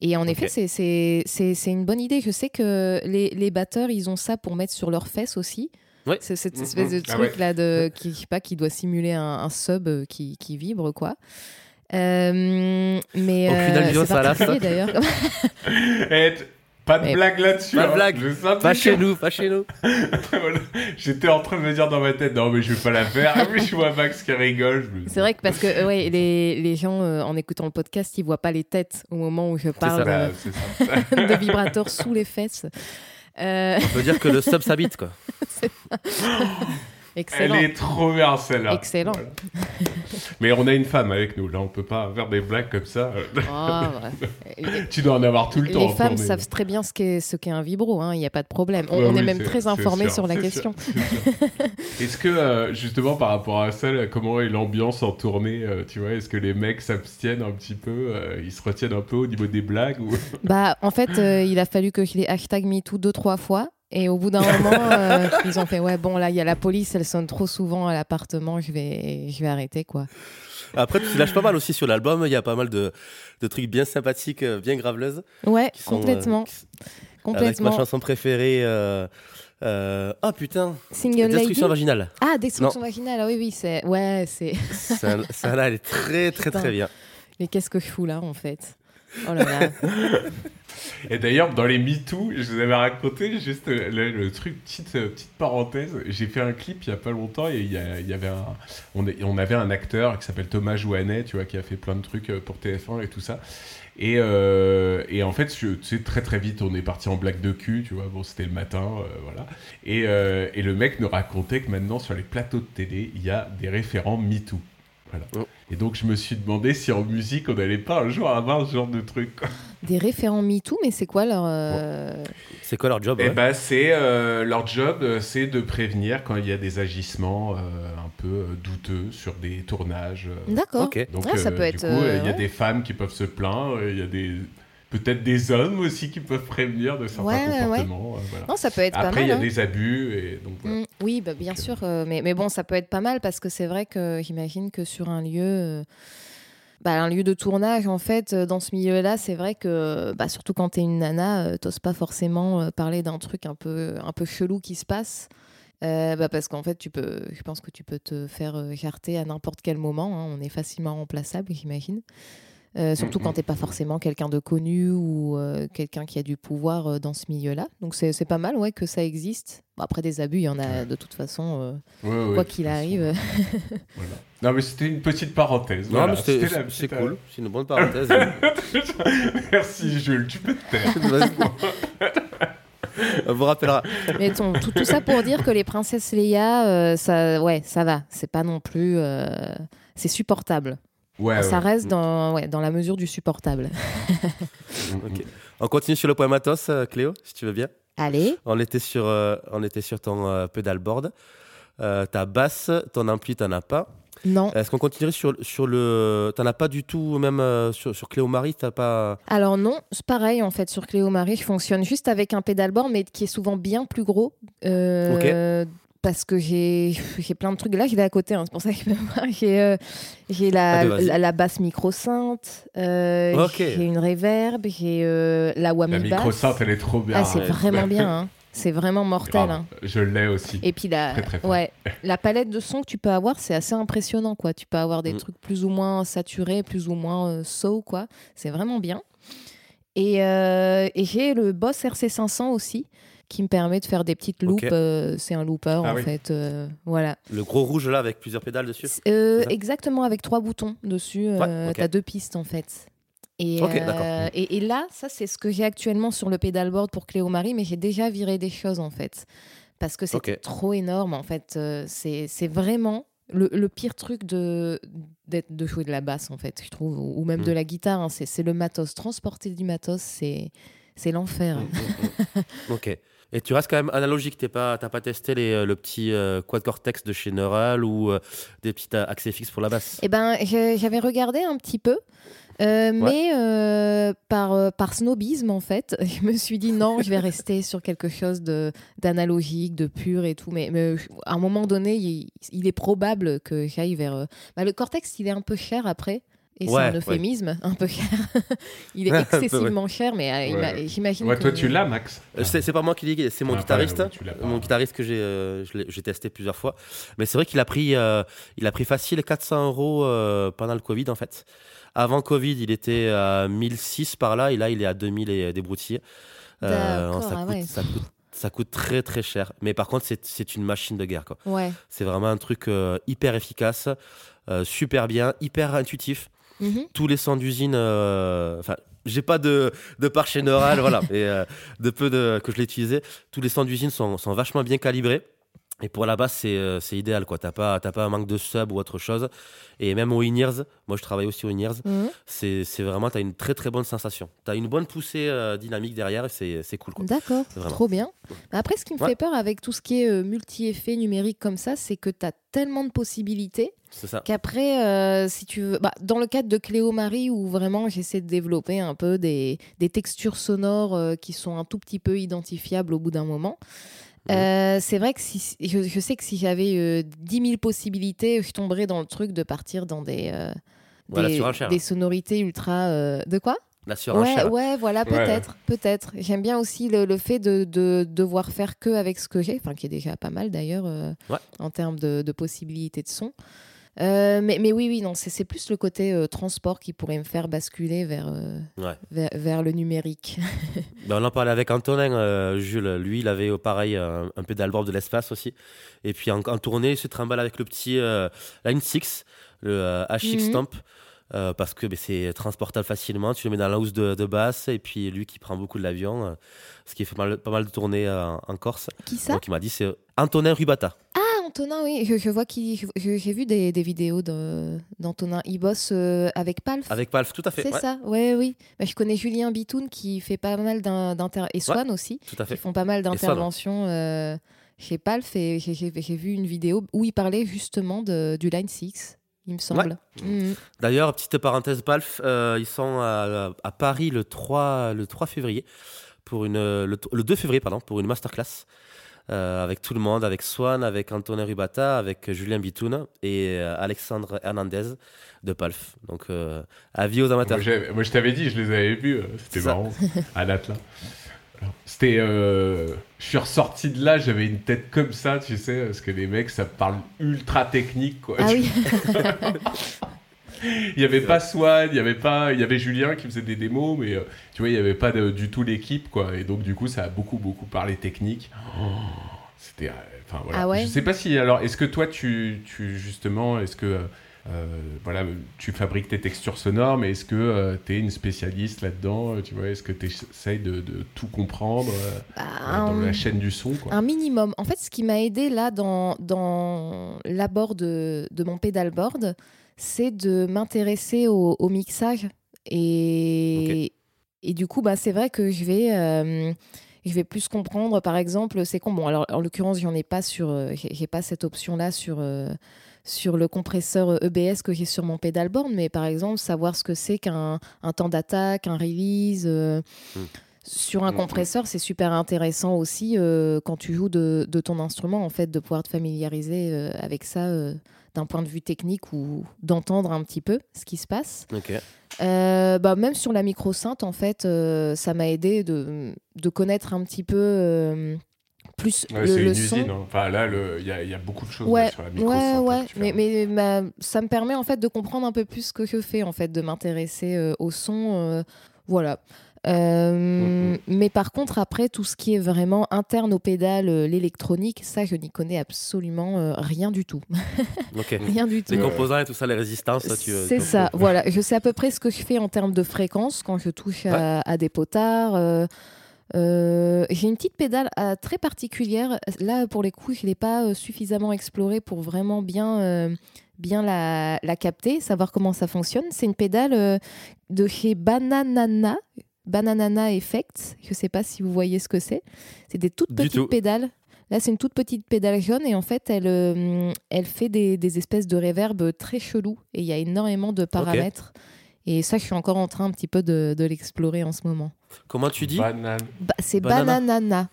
Et en effet, c'est- c'est c'est- c'est une bonne idée. Je sais que les, les batteurs, ils ont ça pour mettre sur leurs fesses aussi. Ouais. C'est cette Mhm. espèce de Ah ouais. truc là de, qui, pas, qui doit simuler un, un sub euh, qui, qui vibre quoi. Euh, mais Aucune euh, allusion c'est à ça, là. particulier, d'ailleurs. Eh, pas de Mais- blague là-dessus. Pas de hein. blague. Je sens Pas chez nous, pas chez nous. Voilà. J'étais en train de me dire dans ma tête, non, mais je vais pas la faire. Ah oui, je vois Max qui rigole. je me- C'est vrai que parce que euh, ouais, les, les gens, euh, en écoutant le podcast, ils voient pas les têtes au moment où je parle Bah, euh, c'est ça. de vibrateurs sous les fesses. Euh, On peut dire que le sub s'habite, quoi. Elle excellent. est trop bien celle-là. Excellent. Voilà. Mais on a une femme avec nous, là on peut pas faire des blagues comme ça. Ah, ouais. Tu dois en avoir tout le temps. Les femmes savent très bien ce qu'est un vibro, hein, il n'y a pas de problème. On, on est même très informés sur la question. Est-ce que euh, justement par rapport à ça, là, comment est l'ambiance en tournée euh, Tu vois, est-ce que les mecs s'abstiennent un petit peu euh, Ils se retiennent un peu au niveau des blagues ou... Bah, en fait, il a fallu que je les hashtag MeToo deux, trois fois. Et au bout d'un moment, euh, ils ont fait Ouais, bon, là, il y a la police, elle sonne trop souvent à l'appartement, je vais, je vais arrêter, quoi. Après, tu lâches pas mal aussi sur l'album. Il y a pas mal de, de trucs bien sympathiques, euh, bien graveleuses. Ouais, Qui sont, euh, complètement. Avec complètement. ma chanson préférée. euh, euh, Ah putain, Single Lady. Destruction vaginale. Ah, destruction vaginale, ah oui, oui, c'est. Ouais, c'est. Ça, ça, là, elle est très, très, Putain. très bien. Mais qu'est-ce que je fous là, en fait? Oh là là. Et d'ailleurs, dans les MeToo, je vous avais raconté juste euh, le, truc, petite, euh, petite parenthèse. J'ai fait un clip il y a pas longtemps et il y, avait on, on avait un acteur qui s'appelle Thomas Jouanet, tu vois, qui a fait plein de trucs euh, pour TF1 et tout ça. Et, et en fait, tu sais, très très vite, on est parti en blague de cul, tu vois. Bon, c'était le matin, voilà. Et, et le mec nous racontait que maintenant, sur les plateaux de télé, il y a des référents MeToo. Voilà. Oh. Et donc, je me suis demandé si en musique, on n'allait pas un jour avoir ce genre de truc. quoi. Des référents MeToo, mais c'est quoi leur. euh, C'est quoi leur job Eh ben, c'est euh, leur job, euh, c'est de prévenir quand il y a des agissements euh, un peu douteux sur des tournages. D'accord. Ok. Donc, Ah, ça euh, peut du être, coup, euh, il y a des femmes qui peuvent se plaindre, il y a des peut-être des hommes aussi qui peuvent prévenir de certains Ouais, ouais, ouais. comportements. euh, voilà. Non, ça peut être pas Après, il y a hein. des abus et donc voilà. Mm, oui, bah, bien Donc, euh, sûr. euh, mais, mais bon, ça peut être pas mal parce que c'est vrai que j'imagine que sur un lieu. euh, bah, un lieu de tournage, en fait, dans ce milieu-là, c'est vrai que, bah, surtout quand t'es une nana, euh, t'oses pas forcément parler d'un truc un peu, un peu chelou qui se passe. Euh, bah, parce qu'en fait, tu peux, je pense que tu peux te faire jarter à n'importe quel moment. hein. On est facilement remplaçable, j'imagine. Euh, surtout quand t'es pas forcément quelqu'un de connu ou euh, quelqu'un qui a du pouvoir euh, dans ce milieu-là. Donc c'est c'est pas mal, ouais, que ça existe. Bon, après des abus, il y en a de toute façon. euh, Ouais, ouais, quoi qu'il arrive. voilà. Non, mais c'était une petite parenthèse. Non, voilà. mais c'est petite, cool. C'est une bonne parenthèse. Merci, Jules, tu peux te taire. On vous rappellera. Mais ton- tout, tout ça pour dire que les princesses Leia, euh, ça, ouais, ça va. C'est pas non plus. euh, c'est supportable. Ouais, ça ouais. reste dans, ouais, dans la mesure du supportable. Mm, mm. Ok. On continue sur le point matos, euh, Cléo, si tu veux bien. Allez. On était sur, euh, on était sur ton euh, pedalboard. Euh, ta basse, ton ampli, t'en as pas. Non. Est-ce qu'on continuerait sur, sur le. T'en as pas du tout, même euh, sur, sur Cléo Marie, t'as pas. Alors non, c'est pareil en fait sur Cléo Marie, je fonctionne juste avec un pédalboard mais qui est souvent bien plus gros. euh, Parce que j'ai j'ai plein de trucs. Là, je l'ai à côté, hein, c'est pour ça que je peux voir. J'ai euh, j'ai la, Ah, bah, la, la basse micro-synth, euh, j'ai une reverb, j'ai euh, la La whammy bass. Microsoft, elle est trop bien. Ah, c'est Ouais. vraiment bien, hein. c'est vraiment mortel. Hein. Je l'ai aussi. Et puis la, Très, très fort. ouais, la palette de sons que tu peux avoir, c'est assez impressionnant. quoi. Tu peux avoir des Mm. trucs plus ou moins saturés, plus ou moins euh, soul, quoi. C'est vraiment bien. Et, euh, et j'ai le Boss RC500 aussi, qui me permet de faire des petites. Ok. euh, c'est un looper, Ah en oui. fait. euh, voilà. Le gros rouge là avec plusieurs pédales dessus Euh, C'est exactement, avec trois boutons dessus. Ouais, ok. T'as deux pistes, en fait. Et, euh, là, ça, c'est ce que j'ai actuellement sur le pedalboard pour Cléo Marie, mais j'ai déjà viré des choses, en fait. Parce que Ok. trop énorme, en fait. Euh, c'est c'est vraiment le, le pire truc de, de jouer de la basse, en fait, je trouve, ou même de la guitare. hein. C'est c'est le matos. Transporter du matos, c'est c'est l'enfer. Mm, mm, mm. ok. Et tu restes quand même analogique, t'es pas, t'as pas testé les, euh, le petit euh, quad cortex de chez Neural ou euh, des petits euh, accès fixes pour la basse? Eh ben, j'avais regardé un petit peu, euh, mais par, par snobisme, en fait, je me suis dit non, je vais rester sur quelque chose d'analogique, de, pur et tout. Mais, mais à un moment donné, il, il est probable que j'aille vers. bah, le cortex, il est un peu cher après. Et c'est un ouais. euphémisme, un peu cher. il est excessivement cher, mais euh, Ouais. m'a- j'imagine toi, tu l'as, Max Euh, C'est pas moi qui l'ai, c'est mon Ah, guitariste. pas, mon guitariste que j'ai, euh, testé plusieurs fois. Mais c'est vrai qu'il a pris, euh, il a pris facile 400 euros euh, pendant le Covid en fait. Avant Covid, il était à 1006 par là et là il est à 2000 et des broutilles. Ça, ah ça, coûte, ça coûte très très cher. Mais par contre, c'est- c'est une machine de guerre. C'est vraiment un truc euh, hyper efficace, euh, super bien, hyper intuitif. Mhm. Tous les sons d'usine, euh, enfin, j'ai pas de, de part chez Neural, voilà, et euh, de peu de, que je l'ai utilisé. Tous les sons d'usine sont, sont vachement bien calibrés. Et pour la basse, c'est euh, c'est idéal, quoi. T'as pas, t'as pas un manque de sub ou autre chose. Et même au in-ears, moi je travaille aussi au in-ears, Mhm. c'est c'est vraiment, t'as une très très bonne sensation. T'as une bonne poussée euh, dynamique derrière et c'est c'est cool, quoi. D'accord, Vraiment. trop bien. Mais Après, ce qui me Ouais. fait peur avec tout ce qui est euh, multi-effets numériques comme ça, c'est que tu as tellement de possibilités C'est ça. qu'après, euh, si tu veux, bah, dans le cadre de Cléo Marie, où vraiment j'essaie de développer un peu des, des textures sonores euh, qui sont un tout petit peu identifiables au bout d'un moment. Mhm. euh, c'est vrai que si, je, je sais que si j'avais euh, 10 000 possibilités, je tomberais dans le truc de partir dans des, euh, des, surenchère. des sonorités ultra. euh, de quoi? La surenchère. Ouais, ouais, voilà, Ouais. peut-être, peut-être. J'aime bien aussi le, le fait de, de devoir faire que avec ce que j'ai, enfin qui est déjà pas mal d'ailleurs euh, Ouais. en termes de, de possibilités de son. Euh, mais, mais oui, oui, non, c'est plus le côté euh, transport qui pourrait me faire basculer vers, euh, Ouais. vers, vers le numérique. Ben, on en parlait avec Antonin, Jules. Lui, il avait pareil un, un pédalboard de l'espace aussi. Et puis en, en tournée, il se trimballe avec le petit Line 6, le HX Mhm. Stomp. euh, parce que ben, c'est transportable facilement, tu le mets dans la housse de, de basse et puis lui qui prend beaucoup de l'avion, ce qui fait mal- pas mal de tournées en Corse. qui ça? Donc il m'a dit c'est Antonin Rubata. Ah, Antonin, oui, je, je vois qu'il. J'ai vu des, des vidéos de- d'Antonin. Il bosse euh, avec Palf. Avec Palf, tout à fait. C'est ouais, ça, ouais, oui. Bah, je connais Julien Bitoun qui fait pas mal d'in- d'inter... Et Swan aussi. Tout à qui fait. font pas mal d'interventions euh, chez Palf et j'ai- j'ai j'ai vu une vidéo où il parlait justement de, du Line 6, il me semble. Mhm. D'ailleurs, petite parenthèse Palf, euh, ils sont à, à Paris le 3, le 3 février, pour une, le, le 2 février, pardon, pour une masterclass. Euh, avec tout le monde, avec Swan, avec Antonin Rubata, avec Julien Bitoun et euh, Alexandre Hernandez de Palf. Donc, euh, avis aux amateurs. Moi, je t'avais dit, je les avais vus. euh, C'était marrant. à l'Atlas. C'était. euh, Je suis ressorti de là, j'avais une tête comme ça, tu sais, parce que les mecs, ça parle ultra technique, quoi. Ah oui, Il n'y avait pas Swan, il y avait pas, il y avait Julien qui faisait des démos, mais euh, tu vois, il n'y avait pas de- du tout l'équipe, quoi. Et donc, du coup, ça a beaucoup, beaucoup parlé technique. C'était, euh, enfin voilà. Ah ouais Je sais pas si, alors, est-ce que toi, tu, tu justement, est-ce que euh, euh, voilà, tu fabriques tes textures sonores, mais est-ce que tu es une spécialiste là-dedans Tu vois, est-ce que tu essayes de, de, tout comprendre Bah, dans un- la chaîne du son quoi? Un minimum. En fait, ce qui m'a aidé là dans, dans l'abord de, de mon pédalboard, c'est de m'intéresser au, au mixage. Et, et du coup, bah, c'est vrai que je vais, euh, je vais plus comprendre, par exemple, c'est con. Bon, alors en l'occurrence, j'en ai pas sur, euh, j'ai pas cette option-là sur. euh, sur le compresseur EBS que j'ai sur mon pédalboard, mais par exemple, savoir ce que c'est qu'un un temps d'attaque, un release, euh, Hmm. sur un Mhm. compresseur, c'est super intéressant aussi euh, quand tu joues de, de ton instrument, en fait, de pouvoir te familiariser euh, avec ça euh, d'un point de vue technique ou d'entendre un petit peu ce qui se passe. Euh, bah, même sur la micro-synth, en fait, euh, ça m'a aidé de, de connaître un petit peu euh, plus Ouais, le, une son. usine. hein. Enfin, là, il y, a- il y a beaucoup de choses Ouais, sur la micro Ouais, ouais, hein, mais, mais ma- ça me permet en fait de comprendre un peu plus ce que je fais, en fait, de m'intéresser euh, au son. euh, voilà. Euh. Mais par contre, après, tout ce qui est vraiment interne au pédale, euh, l'électronique, ça, je n'y connais absolument euh, rien du tout. Rien du tout. Les composants et tout ça, les résistances, ça, tu. C'est ça, voilà. Je sais à peu près ce que je fais en termes de fréquence quand je touche à, à des potards. euh, euh, J'ai une petite pédale euh, très particulière. Là, pour les coups, je ne l'ai pas euh, suffisamment explorée pour vraiment bien, bien la, la capter, savoir comment ça fonctionne. C'est une pédale de chez Bananana. Bananana Effects, je ne sais pas si vous voyez ce que c'est. C'est des toutes Du petites tout. pédales. Là, c'est une toute petite pédale jaune et en fait, elle, euh, elle fait des, des espèces de réverb très chelous et il y a énormément de paramètres. Et ça, je suis encore en train un petit peu de, de l'explorer en ce moment. Comment tu dis? Ba- c'est Banana. Bananana.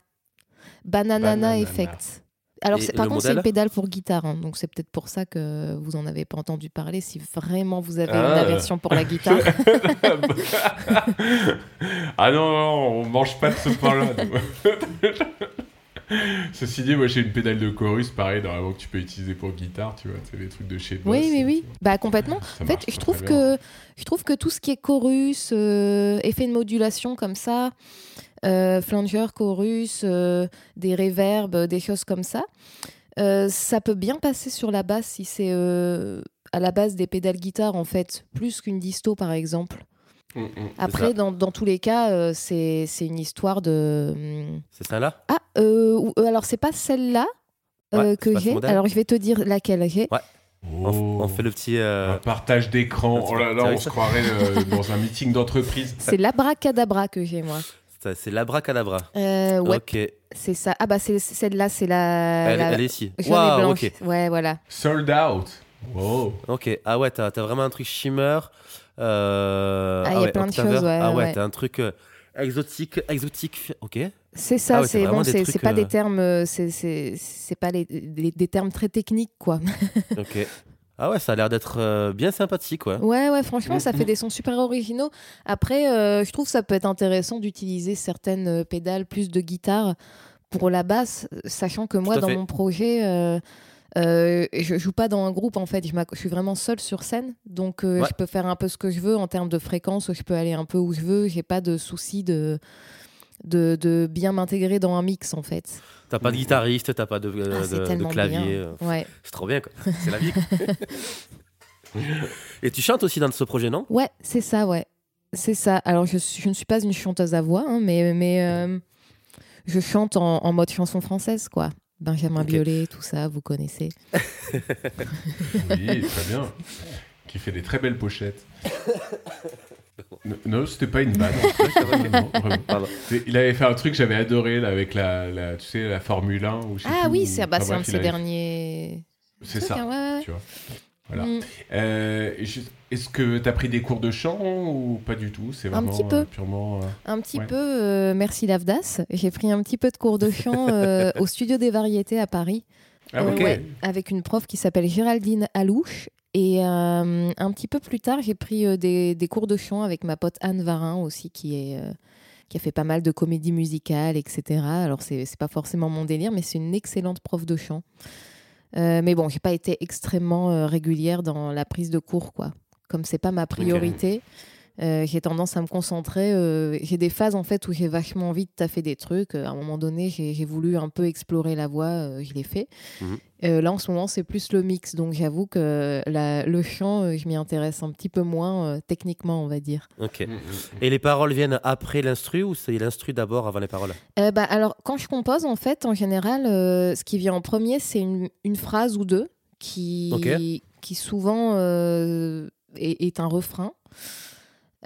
Bananana Bananana. Effect. Alors, par contre, c'est une pédale pour guitare. hein, donc, c'est peut-être pour ça que vous en avez pas entendu parler. Si vraiment vous avez Ah. une aversion pour la guitare. ah non, non, on mange pas de ce pain-là. Ceci dit, moi j'ai une pédale de chorus, pareil, normalement que tu peux utiliser pour guitare, tu vois, c'est des trucs de chez Boss. oui, oui, oui. Bah, complètement. Ça En fait, je trouve bien. que je trouve que tout ce qui est chorus, euh, effet de modulation comme ça, euh, flanger, chorus, euh, des reverbs, des choses comme ça, euh, ça peut bien passer sur la basse si c'est euh, à la base des pédales guitare en fait, plus qu'une disto par exemple. Mm, mm. Après, dans, dans tous les cas, euh, c'est c'est une histoire de. hum, C'est ça là Ah, euh, ou- euh, alors c'est pas celle-là euh, Ouais, que j'ai. Alors je vais te dire laquelle j'ai. on, Oh. on fait le petit. euh, Un partage d'écran. Oh là là, on se croirait euh, dans un meeting d'entreprise. C'est l'abracadabra que j'ai moi. Ça, C'est l'abracadabra. Euh, ouais, Ok. Elle, c'est ça. Ah bah c'est celle-là, c'est la, la elle est ici. blanche. ok. Ouais, voilà. Sold out. Wow. Ok. Ah ouais, t'as as vraiment un truc shimmer. euh, Ah, il y a ouais, plein de choses, ouais, Ah ouais, ouais. t'as un truc euh, exotique. Exotique. Ok. C'est ça. Ah ouais, c'est bon. C'est pas euh, des termes. C'est c'est c'est pas les, les- des termes très techniques quoi. Ok. Ah ouais, ça a l'air d'être euh, bien sympathique, ouais. Ouais, ouais, franchement, ça Mhm. fait des sons super originaux. Après, euh, je trouve que ça peut être intéressant d'utiliser certaines euh, pédales plus de guitare pour la basse, sachant que moi, dans fait. mon projet, euh, euh, je joue pas dans un groupe en fait. Je, suis vraiment seule sur scène, donc euh, Ouais. je peux faire un peu ce que je veux en termes de fréquence. Je peux aller un peu où je veux. J'ai pas de souci de de, de bien m'intégrer dans un mix en fait. T'as pas de guitariste, t'as pas de, euh, Ah, c'est de- de tellement clavier. bien. euh, Ouais, C'est trop bien, quoi. C'est la vie. Et tu chantes aussi dans ce projet, non? Ouais, c'est ça, ouais, c'est ça. Alors je, ne suis pas une chanteuse à voix, hein, mais mais euh, je chante en, en mode chanson française quoi. Benjamin Ok. Biolay, tout ça, vous connaissez. Oui, très bien. Qui fait des très belles pochettes. Non, c'était pas une vanne. Il avait fait un truc que j'avais adoré là, avec la, la- tu sais, la Formule 1. Ou Ah oui, c'est bah, enfin, c'est un de ses derniers. C'est ça, hein, ouais, ouais. tu vois. Voilà. Mm. Euh, Est-ce que tu as pris des cours de chant ou pas du tout? C'est Un vraiment petit peu. euh, purement. euh, Un petit Ouais. peu, euh, merci Lavdas. J'ai pris un petit peu de cours de chant euh, au studio des variétés à Paris. Ah, Euh, ouais, avec une prof qui s'appelle Géraldine Alouche. Et euh, un petit peu plus tard, j'ai pris euh, des, des cours de chant avec ma pote Anne Varin aussi, qui, est, euh, qui a fait pas mal de comédies musicales, etc. Alors, c'est pas forcément mon délire, mais c'est une excellente prof de chant. Mais bon, j'ai pas été extrêmement régulière dans la prise de cours, quoi. Comme c'est pas ma priorité, Euh, j'ai tendance à me concentrer. euh, j'ai des phases en fait où j'ai vachement envie de taffer des trucs. Euh, À un moment donné, j'ai voulu un peu explorer la voix, euh, je l'ai fait. Mhm. Euh, là, en ce moment, c'est plus le mix. Donc, j'avoue que la- le chant, euh, je m'y intéresse un petit peu moins euh, techniquement, on va dire. Ok. Mm, Et les paroles viennent après l'instru ou c'est l'instru d'abord avant les paroles? Euh, bah, alors, quand je compose, en fait, en général, euh, ce qui vient en premier, c'est une, une phrase ou deux qui, qui souvent euh, est, est un refrain.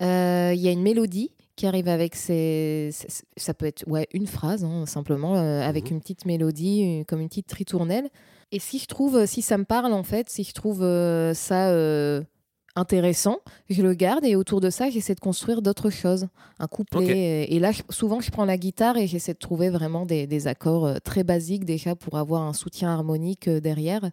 Euh, Il y a une mélodie qui arrive avec ses. ses- Ça peut être ouais, une phrase, hein, simplement, euh, avec Mhm. une petite mélodie, comme une petite ritournelle. Et si je trouve, si ça me parle, en fait, si je trouve euh, ça. intéressant, je le garde et autour de ça, j'essaie de construire d'autres choses, un couplet. Et, et là, je- souvent, je prends la guitare et j'essaie de trouver vraiment des, des accords très basiques déjà pour avoir un soutien harmonique derrière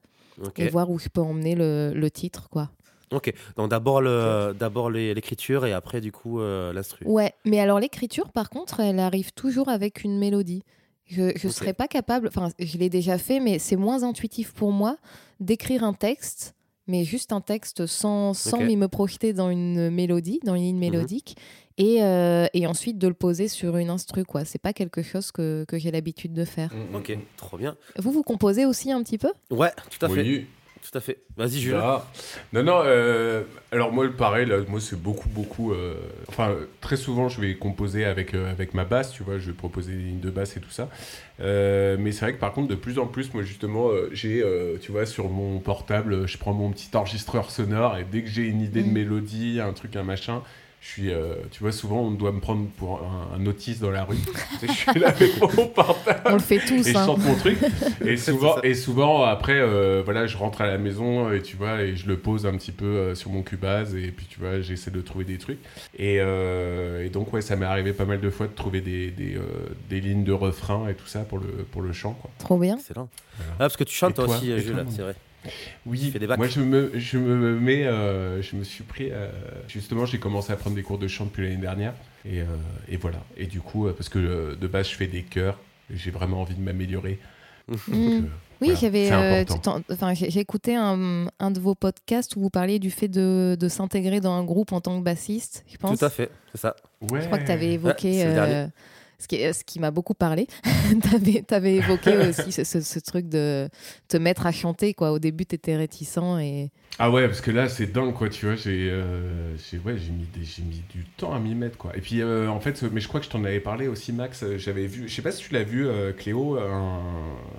et voir où je peux emmener le, le titre, quoi. Ok. Donc d'abord le, d'abord les- l'écriture et après du coup euh, l'instru. Ouais, mais alors l'écriture, par contre, elle arrive toujours avec une mélodie. Je ne serais pas capable, enfin, je l'ai déjà fait, mais c'est moins intuitif pour moi d'écrire un texte, mais juste un texte sans, sans Ok. me projeter dans une mélodie, dans une ligne Mhm. mélodique, et, euh, et ensuite de le poser sur une instru, quoi. C'est pas quelque chose que, que j'ai l'habitude de faire. mm, mm, Ok. Trop bien. Vous, vous composez aussi un petit peu? Ouais, tout à fait. Oui. Tout à fait. Vas-y Jules. Là. Non, non, euh, alors moi, pareil, là, moi, c'est beaucoup, beaucoup. euh, enfin, très souvent, je vais composer avec, euh, avec ma basse, tu vois, je vais proposer des lignes de basse et tout ça. Euh, mais c'est vrai que par contre, de plus en plus, moi, justement, euh, j'ai, euh, tu vois, sur mon portable, je prends mon petit enregistreur sonore et dès que j'ai une idée de Mhm. mélodie, un truc, un machin, je suis, euh, tu vois, souvent, on doit me prendre pour un, un autiste dans la rue. Je suis là avec mon portable On le fait et tous, je hein. chante mon truc. Et souvent, et souvent après, euh, voilà, je rentre à la maison et tu vois, et je le pose un petit peu euh, sur mon Cubase et puis tu vois, j'essaie de trouver des trucs. Et, euh, et donc ouais, ça m'est arrivé pas mal de fois de trouver des, des, euh, des lignes de refrain et tout ça pour le pour le chant. Quoi. Trop bien. Excellent. Voilà. Ah, parce que tu chantes Et toi aussi Et Jules, c'est vrai. Oui, fais des bacs. moi je me, je me mets, euh, je me suis pris, euh, justement, j'ai commencé à prendre des cours de chant depuis l'année dernière. Et, euh, et voilà. Et du coup, parce que euh, de base, je fais des chœurs j'ai vraiment envie de m'améliorer. Donc, Mm. euh, Oui, voilà, j'avais. euh, enfin, j'ai écouté un, un de vos podcasts où vous parliez du fait de, de s'intégrer dans un groupe en tant que bassiste, je pense. Tout à fait, c'est ça. Ouais. Je crois que tu avais évoqué. Ce qui, ce qui m'a beaucoup parlé. tu avais, évoqué aussi ce, ce- ce truc de te mettre à chanter. Quoi. Au début, tu étais réticent. Et... Ah ouais, parce que là, c'est dingue, quoi, tu vois, j'ai euh, ouais, j'ai mis, des- j'ai mis du temps à m'y mettre, quoi. Et puis, euh, en fait, euh, mais je crois que je t'en avais parlé aussi, Max, j'avais vu, je sais pas si tu l'as vu, euh, Cléo, un,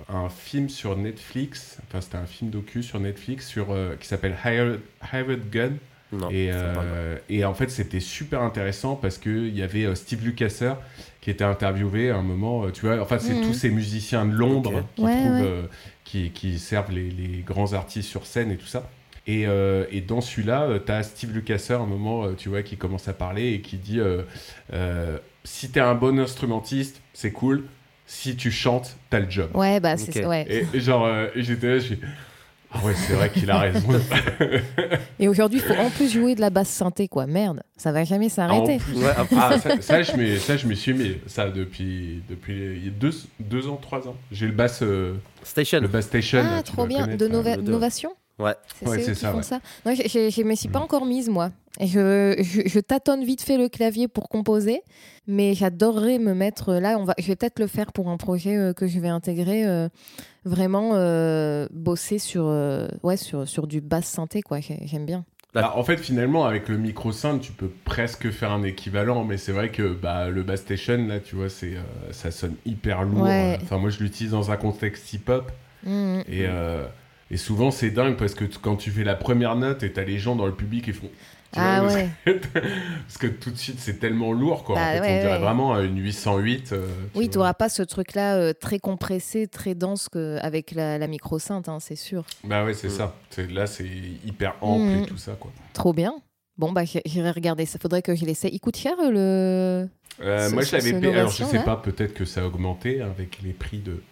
un film sur Netflix, enfin, c'était un film docu sur Netflix sur, qui s'appelle Hired, Hired Gun, Non. et, euh, et en fait, c'était super intéressant parce qu'il y avait euh, Steve Lukather qui était interviewé à un moment. euh, tu vois, enfin, c'est Mhm. tous ces musiciens de l'ombre Ok. qui, Ouais, trouvent, ouais. euh, qui, qui servent les, les grands artistes sur scène et tout ça. Et, euh, et dans celui-là, tu as Steve Lukather, à un moment, tu vois, qui commence à parler et qui dit euh, euh, Si t'es un bon instrumentiste, c'est cool. Si tu chantes, t'as le job. Ouais, bah, c'est ouais. Et, genre, euh, et j'étais là, je suis Ah ouais, c'est vrai qu'il a raison. Et aujourd'hui, il faut en plus jouer de la basse synthé. quoi. Merde, ça va jamais s'arrêter. Plus- Ouais, ah, Ah, ça, ça, je m'y- ça, je m'y suis mis. Ça, depuis, depuis il y a deux, deux ans, trois ans. J'ai le bass, euh, Station. le bass station. Ah, trop bien. De ça. Nova-. Novation? Ouais. C'est Ouais, c'est eux c'est qui ça, font ouais. ça. Non, je, je me suis pas Mm. encore mise, moi. Et je, je, je tâtonne vite fait le clavier pour composer, mais j'adorerais me mettre là. On va, je vais peut-être le faire pour un projet euh, que je vais intégrer. euh, vraiment euh, bosser sur, euh, ouais, sur, sur du basse synthé, quoi. J'ai- J'aime bien. Bah, en fait, finalement, avec le micro synth, tu peux presque faire un équivalent, mais c'est vrai que bah, le bass station, là, tu vois, c'est, euh, ça sonne hyper lourd. Ouais. Enfin, moi, je l'utilise dans un contexte hip-hop, Mm. et, euh, et souvent, c'est dingue parce que quand tu fais la première note et t'as les gens dans le public qui font. Ah vois, parce ouais. Parce que tout de suite, c'est tellement lourd, quoi. Bah en fait, ouais, on dirait ouais. vraiment une 808. euh, Oui, tu n'auras pas ce truc-là euh, très compressé, très dense que avec la, la micro synth, hein, c'est sûr. Bah ouais, c'est Mm. ça. Là, c'est hyper ample Mm. et tout ça, quoi. Trop bien. Bon, bah, j'irai regarder ça. Faudrait que je l'essaie. Il coûte cher le. Euh, Ce- moi, je l'avais payé. Alors, je sais pas, peut-être que ça a augmenté avec les prix de,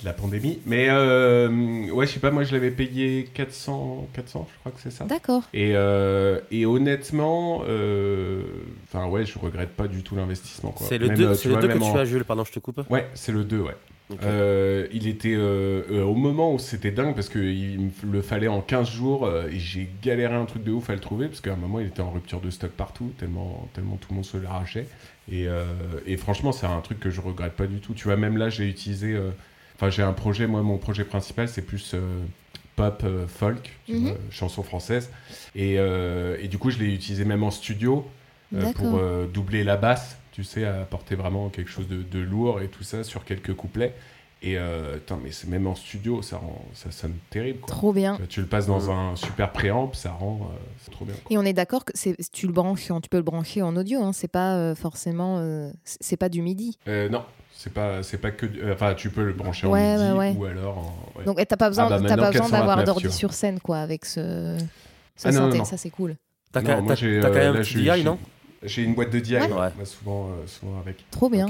de la pandémie. Mais euh, ouais, je sais pas, moi, je l'avais payé 400, 400, je crois que c'est ça. D'accord. Et, euh, et honnêtement, euh, enfin, ouais, je regrette pas du tout l'investissement. quoi. C'est le Même, 2 euh, c'est le vois, deux que tu as, Jules. Pardon, je te coupe. Ouais, c'est le 2, ouais. Euh, il était euh, euh, au moment où c'était dingue parce qu'il me le fallait en 15 jours euh, et j'ai galéré un truc de ouf à le trouver parce qu'à un moment il était en rupture de stock partout tellement, tellement tout le monde se l'arrachait. Et, euh, et franchement, c'est un truc que je regrette pas du tout. Tu vois, même là, j'ai utilisé. Enfin, j'ai un projet, moi, mon projet principal, c'est plus euh, pop, euh, folk, Mhm. vois, chanson française. Et, euh, et du coup, je l'ai utilisé même en studio euh, pour euh, doubler la basse, tu sais, apporter vraiment quelque chose de, de lourd et tout ça sur quelques couplets. Et euh, putain, mais c'est même en studio, ça, rend, ça sonne terrible. Quoi. Trop bien. Tu le passes dans un super préamp, ça rend. euh, c'est trop bien. quoi. Et on est d'accord que c'est, tu le branches, tu peux le brancher en audio. Hein, c'est pas euh, forcément, euh, c'est c'est pas du midi. Euh, non, c'est pas, c'est pas que. euh, Enfin, tu peux le brancher en Ouais, MIDI ouais, ouais. ou alors en. Donc t'as pas besoin, Ah bah, pas besoin 429, d'avoir d'ordi sur scène quoi avec ce. Ça, Ah, non, synthé- non. ça c'est cool. T'as quand euh, même là, un DI, non? J'ai une boîte de DI, Ouais. ouais, Ouais. souvent, euh, souvent avec. Trop bien.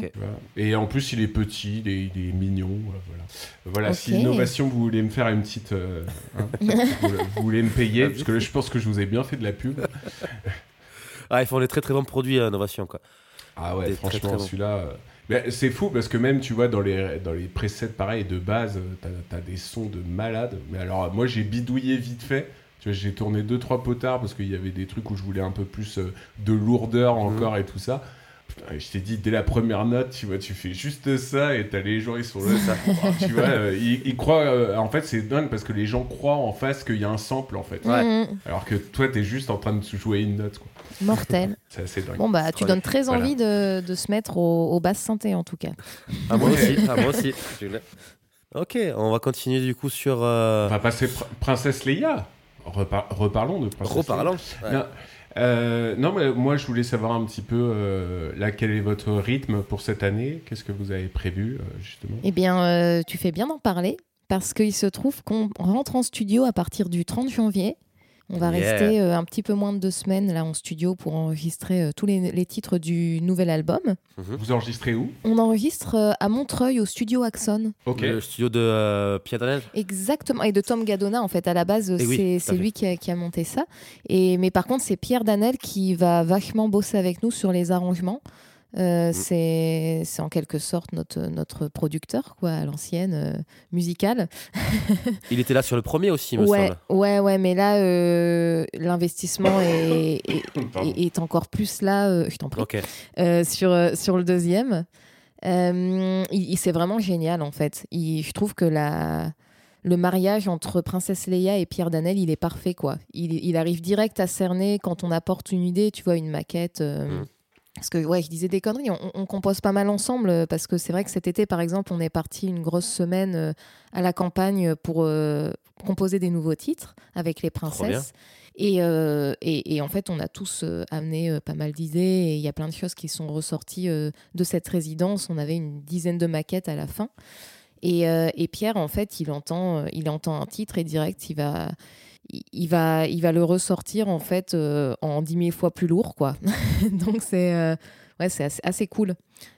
Et en plus, il est petit, il est, il est mignon. euh, voilà. Voilà, si Ok. innovation, vous voulez me faire une petite. euh, hein, vous, vous voulez me payer, Ah, parce que là, je pense que je vous ai bien fait de la pub. Ah, ils font des très très bons produits à Innovation, quoi. Ah ouais, Des franchement, celui-là. Mais c'est fou parce que même, tu vois, dans les, dans les presets pareils de base, t'as as des sons de malade. Mais alors, moi, j'ai bidouillé vite fait. Tu vois, j'ai tourné deux trois potards parce qu'il y avait des trucs où je voulais un peu plus euh, de lourdeur Mhm. encore et tout ça. Putain, et je t'ai dit, dès la première note, tu vois, tu fais juste ça et t'as les gens, ils sont là. tu vois, euh, ils, ils croient. euh, en fait, c'est dingue parce que les gens croient en face qu'il y a un sample, en fait. Ouais. Mhm. Alors que toi, t'es juste en train de jouer une note, quoi. Mortel. C'est assez dingue. Bon bah tu donnes très Voilà. envie de, de se mettre au, au basses en tout cas. Ah, moi aussi. Ah, moi aussi. Ok, on va continuer du coup sur. euh, On va passer Pr- Princesse Leia. Repar- reparlons de Princesse Reparlons. Leia. Ouais. Non, euh, non, mais moi, je voulais savoir un petit peu, euh, là, quel est votre rythme pour cette année? Qu'est-ce que vous avez prévu, euh, justement? Eh bien tu fais bien d'en parler parce qu'il se trouve qu'on rentre en studio à partir du 30 janvier. On va Yeah. rester euh, un petit peu moins de deux semaines là en studio pour enregistrer euh, tous les, les titres du nouvel album. Vous enregistrez où? On enregistre euh, à Montreuil au studio Axon. Ok. Le studio de euh, Pierre Danel. Exactement, et de Tom Gadona en fait à la base Eh oui, c'est lui qui a, qui a monté ça. Et mais par contre c'est Pierre Danel qui va vachement bosser avec nous sur les arrangements. Mm. Euh, c'est c'est en quelque sorte notre notre producteur quoi à l'ancienne euh, musical. Il était là sur le premier aussi, me Ouais semble. ouais ouais mais là euh, l'investissement est, est, Pardon. est- est encore plus là. euh, je t'en prie. Sur, sur le deuxième. Il, il- c'est vraiment génial en fait. Il- je trouve que la, le mariage entre Princesse Leia et Pierre Danel, il est parfait quoi. Il, il arrive direct à cerner quand on apporte une idée, tu vois, une maquette. euh, Mm. Parce que ouais, je disais des conneries. On, on compose pas mal ensemble euh, parce que c'est vrai que cet été, par exemple, on est parti une grosse semaine euh, à la campagne pour euh, composer des nouveaux titres avec les princesses. Et, euh, et, et en fait, on a tous euh, amené pas mal d'idées et il y a plein de choses qui sont ressorties de cette résidence. On avait une dizaine de maquettes à la fin. Et, et Pierre, en fait, il entend, il entend un titre et direct, il va, il, va, il va le ressortir en fait euh, en dix mille fois plus lourd, quoi. Donc c'est, euh, ouais, c'est assez, assez cool.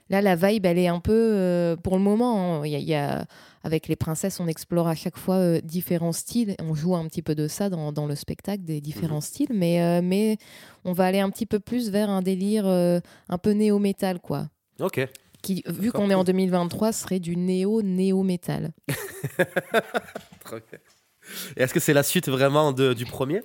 Là, la vibe, elle est un peu, euh, pour le moment, hein, y a- il y a avec les princesses, on explore à chaque fois différents styles. On joue un petit peu de ça dans, dans le spectacle, des différents Mhm. styles, mais, mais on va aller un petit peu plus vers un délire un peu néo-métal, quoi. Ok. Qui, vu qu'on est en cool. 2023, serait du néo-néo-métal. Et est-ce que c'est la suite vraiment de- du premier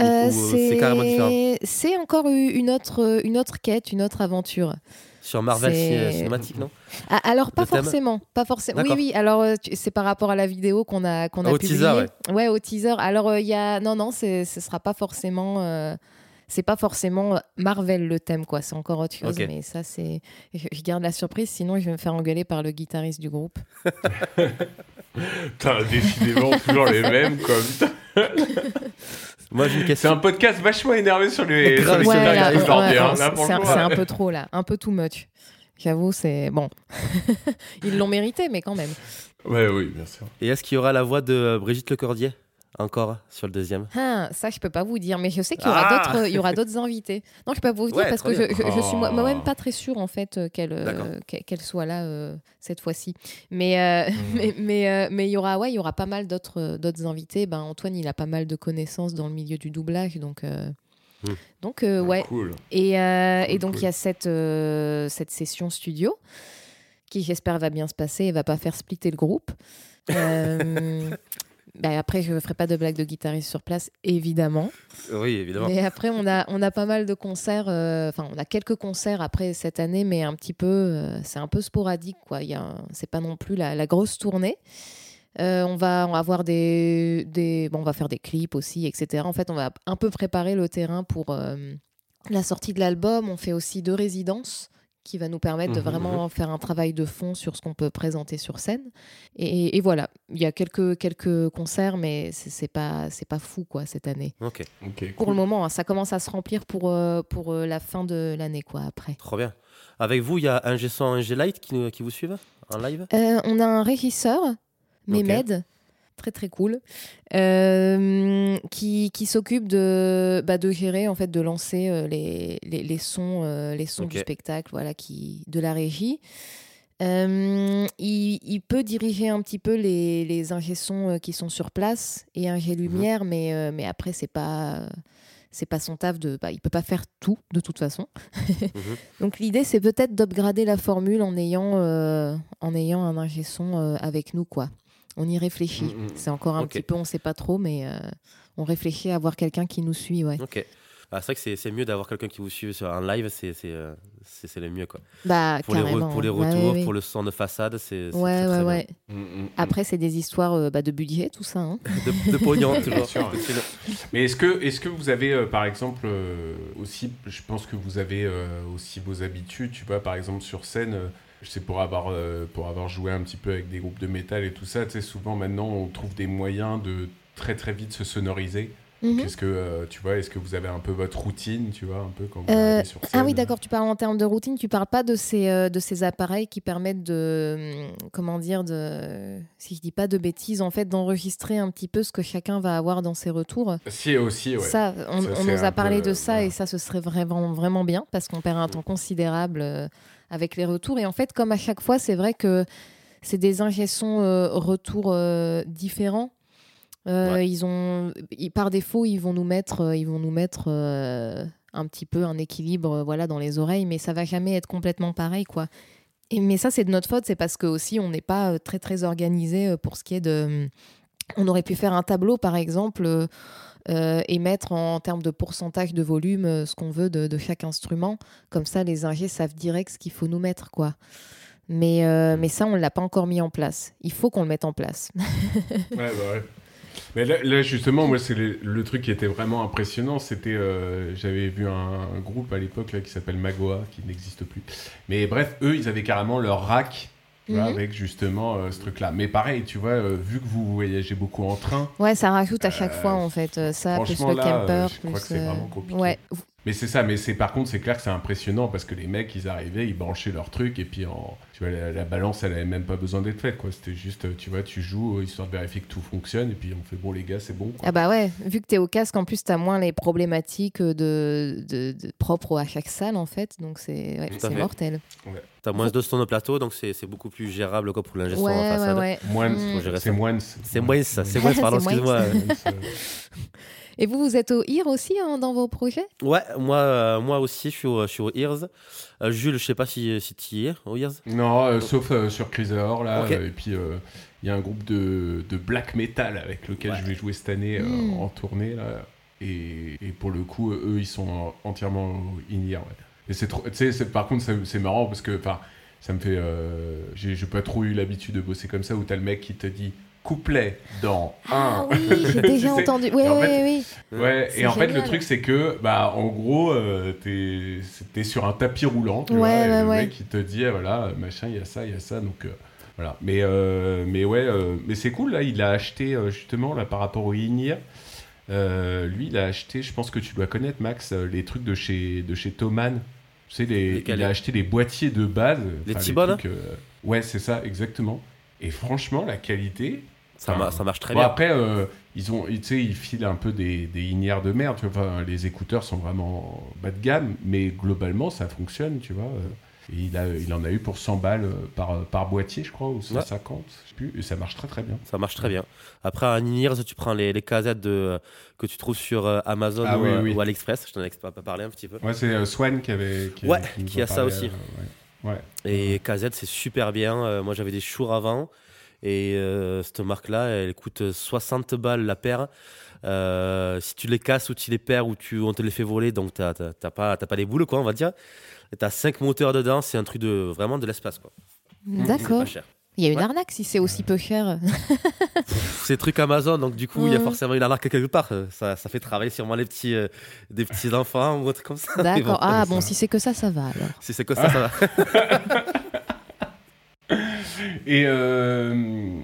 Euh, c'est carrément différent C'est encore une autre, une autre quête, une autre aventure. Sur Marvel Cinématique, non? Ah, alors pas forcément, pas forcément. Oui oui. Alors euh, c'est par rapport à la vidéo qu'on a qu'on a Au publiée. teaser, ouais. au teaser. Alors euh, il y a non non, ce sera pas forcément. euh, C'est pas forcément Marvel le thème, quoi. C'est encore autre chose, mais ça, c'est. Je, garde la surprise, sinon je vais me faire engueuler par le guitariste du groupe. Putain, décidément, toujours les mêmes, quoi. Moi, j'ai une C'est un podcast vachement énervé sur les, sur Grave, les c'est Ouais, ouais, hein. ouais, un, un peu trop là, un peu too much. J'avoue, c'est bon. Ils l'ont mérité, mais quand même. Ouais, oui, bien sûr. Et est-ce qu'il y aura la voix de Brigitte Lecordier? Encore sur le deuxième Ah, ça, je peux pas vous dire, mais je sais qu'il y aura Ah d'autres, il y aura d'autres invités. Non, je peux pas vous dire Ouais, parce que je, bien. je, je suis moi- Oh. moi-même pas très sûre en fait euh, qu'elle euh, qu'elle soit là euh, cette fois-ci. Mais euh, mais mais euh, mais il y aura ouais, il y aura pas mal d'autres d'autres invités. Ben Antoine, il a pas mal de connaissances dans le milieu du doublage, donc euh, Hmm. donc euh, ouais. Cool. Et, euh, et donc, cool. il y a cette, euh, cette session studio qui j'espère va bien se passer et va pas faire splitter le groupe. Euh, bah, après, je ne ferai pas de blague de guitariste sur place, évidemment. Oui, évidemment. Mais après, on a, on a pas mal de concerts. euh, Enfin, on a quelques concerts après cette année, mais un petit peu, euh, c'est un peu sporadique, quoi. C'est pas non plus la, la grosse tournée. Euh, on va, on va avoir des, des, bon, on va faire des clips aussi, etc. En fait, on va un peu préparer le terrain pour euh, la sortie de l'album. On fait aussi deux résidences qui va nous permettre de Mhm, vraiment faire un travail de fond sur ce qu'on peut présenter sur scène. Et, et voilà, il y a quelques, quelques concerts, mais c'est pas, c'est pas fou quoi cette année. Ok, Pour cool. le moment, hein, ça commence à se remplir pour, euh, pour euh, la fin de l'année, quoi, après. trop bien. Avec vous, il y a un G100, un G-Light qui, nous- qui vous suivent en live? Euh, on a un régisseur, Mehmed, très très cool, euh, qui, qui s'occupe de, bah, de gérer, en fait, de lancer euh, les, les, les sons, euh, les sons du spectacle, voilà, qui, de la régie. Il, il peut diriger un petit peu les, les ingé sons euh, qui sont sur place et ingé lumière, mais, mais après, c'est pas. C'est pas son taf de. Bah, il peut pas faire tout, de toute façon. Mhm. Donc l'idée, c'est peut-être d'upgrader la formule en ayant, euh, en ayant un ingé son euh, avec nous, quoi. On y réfléchit. Mm, mm. C'est encore un petit peu, on sait pas trop, mais euh, on réfléchit à avoir quelqu'un qui nous suit, ouais. Ok. Ah, c'est vrai que c'est- mieux d'avoir quelqu'un qui vous suit sur un live, c'est euh, le mieux. Quoi. Bah, Pour, les, pour les Ouais, retours, ouais, pour le son de façade, c'est Ouais, très, ouais, très. Mm, mm, mm. Après, c'est des histoires euh, bah, de budget, tout ça. hein. De, de pognon, toujours. sûr. Mais est-ce que, est que vous avez, euh, par exemple, euh, aussi, je pense que vous avez euh, aussi vos habitudes, tu vois, par exemple sur scène, je sais pour avoir, euh, pour avoir joué un petit peu avec des groupes de métal et tout ça, tu sais, souvent maintenant on trouve des moyens de très très vite se sonoriser. Mhm. Qu'est-ce que, euh, tu vois, est-ce que vous avez un peu votre routine, tu vois, un peu quand vous Euh, sur scène Ah oui, d'accord, tu parles en termes de routine, tu parles pas de ces, euh, de ces appareils qui permettent de, hum, comment dire, de, si je dis pas de bêtises, en fait, d'enregistrer un petit peu ce que chacun va avoir dans ses retours. Si, aussi, ouais. Ça, on, Ça, on c'est nous a parlé peu, de ça et ça, ce serait vraiment, vraiment bien parce qu'on perd un temps considérable avec les retours. Et en fait, comme à chaque fois, c'est vrai que c'est des ingé-sons euh, retours euh, différents. Euh, Ouais. Ils ont, ils- par défaut, ils vont nous mettre, ils vont nous mettre un petit peu un équilibre, voilà, dans les oreilles, mais ça va jamais être complètement pareil, quoi. Et, mais ça, c'est de notre faute, c'est parce que aussi, on n'est pas très très organisé pour ce qui est de. On aurait pu faire un tableau, par exemple. Euh, et mettre en, termes de pourcentage de volume euh, ce qu'on veut de, de chaque instrument. Comme ça, les ingés savent direct ce qu'il faut nous mettre, quoi. Mais, euh, mais ça, on ne l'a pas encore mis en place. Il faut qu'on le mette en place. Ouais, bah ouais. Mais là, là, justement, moi, c'est le, le truc qui était vraiment impressionnant. C'était, euh, j'avais vu un, un groupe à l'époque là qui s'appelle Magoa, qui n'existe plus. Mais bref, eux, ils avaient carrément leur rack. Tu vois, Mhm. avec justement euh, ce truc-là. Mais pareil, tu vois, euh, vu que vous voyagez beaucoup en train, Ouais, ça rajoute à chaque Euh, fois, en fait. euh, ça, plus le camper, euh, je crois que c'est vraiment compliqué. Ouais. Mais c'est ça, mais c'est par contre, c'est clair que c'est impressionnant parce que les mecs, ils arrivaient, ils branchaient leur truc et puis en, tu vois, la, la balance, elle avait même pas besoin d'être faite, quoi. C'était juste, tu vois, tu joues euh, histoire de vérifier que tout fonctionne et puis on fait bon, les gars, c'est bon. quoi. Ah bah ouais, vu que tu es au casque, en plus, tu as moins les problématiques de, de, de- propres à chaque salle, en fait. Donc, c'est ouais, mortel. T'as moins de son au plateau, donc c'est beaucoup plus gérable quoi, pour l'ingé son en Ouais, ouais, ouais. Moins, Mm. C'est moins. C'est moins ça, c'est moins, pardon, C'est moins. excuse-moi. Et vous, vous êtes au IR aussi hein, dans vos projets? Ouais, moi, euh, moi aussi, je suis au, je suis au Ears. Euh, Jules, je sais pas si, si tu y es au Ears. Non, euh, sauf euh, sur Chrysor, là. Ok. euh, et puis, euh, il y a un groupe de, de black metal avec lequel Ouais. je vais jouer cette année euh, Mm. en tournée, là. Et, et pour le coup, eux, ils sont entièrement in-ear, ouais. Et c'est trop. Tu sais, par contre, c'est- marrant parce que, enfin, ça me fait. euh, j'ai pas trop eu l'habitude de bosser comme ça où t'as le mec qui te dit couplet dans un. Ah oui, j'ai déjà Tu sais. entendu. Oui, Et en oui, fait, oui. Ouais, et en fait, le truc, c'est que, bah, en gros, euh, t'es t'es sur un tapis roulant, tu Ouais, vois, et le ouais. mec, il te dit, ah, voilà, machin, il y a ça, il y a ça, donc, euh, voilà. Mais, euh, mais ouais, euh, mais c'est cool, là, il a acheté, euh, justement, là, par rapport au Inir, euh, lui, il a acheté, je pense que tu dois connaître, Max, euh, les trucs de chez, de chez Thomann. Tu sais, les, il a acheté les boîtiers de base. Les trucs, euh, Ouais, c'est ça, exactement. Et franchement, la qualité, Ça, marche très Bon, bien. après, euh, ils ont, ils filent un peu des, des inières de merde. Tu vois, Enfin, les écouteurs sont vraiment bas de gamme, mais globalement, ça fonctionne, tu vois. euh. Et il, a, il en a eu pour 100 balles euh, par, par boîtier, je crois, ou 150, je sais plus. Et ça marche très très bien. Ça marche très bien. Après, à Ninirs, tu prends les, les casettes de, que tu trouves sur Amazon Ah ou, oui, oui. ou AliExpress. Je t'en ai pas parlé un petit peu. Ouais, c'est Swan qui avait. Ouais, qui a ça aussi. euh, ouais. Ouais. Et KZ, c'est super bien. Moi, j'avais des chours avant. Et euh, cette marque-là, elle coûte 60 balles la paire. Euh, si tu les casses ou tu les perds ou tu, on te les fait voler, donc tu n'as pas, t'as pas les boules, quoi, on va dire. Tu as 5 moteurs dedans, c'est un truc de vraiment de l'espace. quoi. D'accord. Il y a une Ouais. arnaque si c'est aussi peu cher. C'est truc Amazon, donc du coup, il y a forcément une arnaque quelque part. Ça, ça fait travailler sûrement les petits, euh, des petits enfants ou autre comme ça. D'accord. bon, Ah bon, si c'est que ça, ça va alors. si c'est que ça, ça va. Et, euh,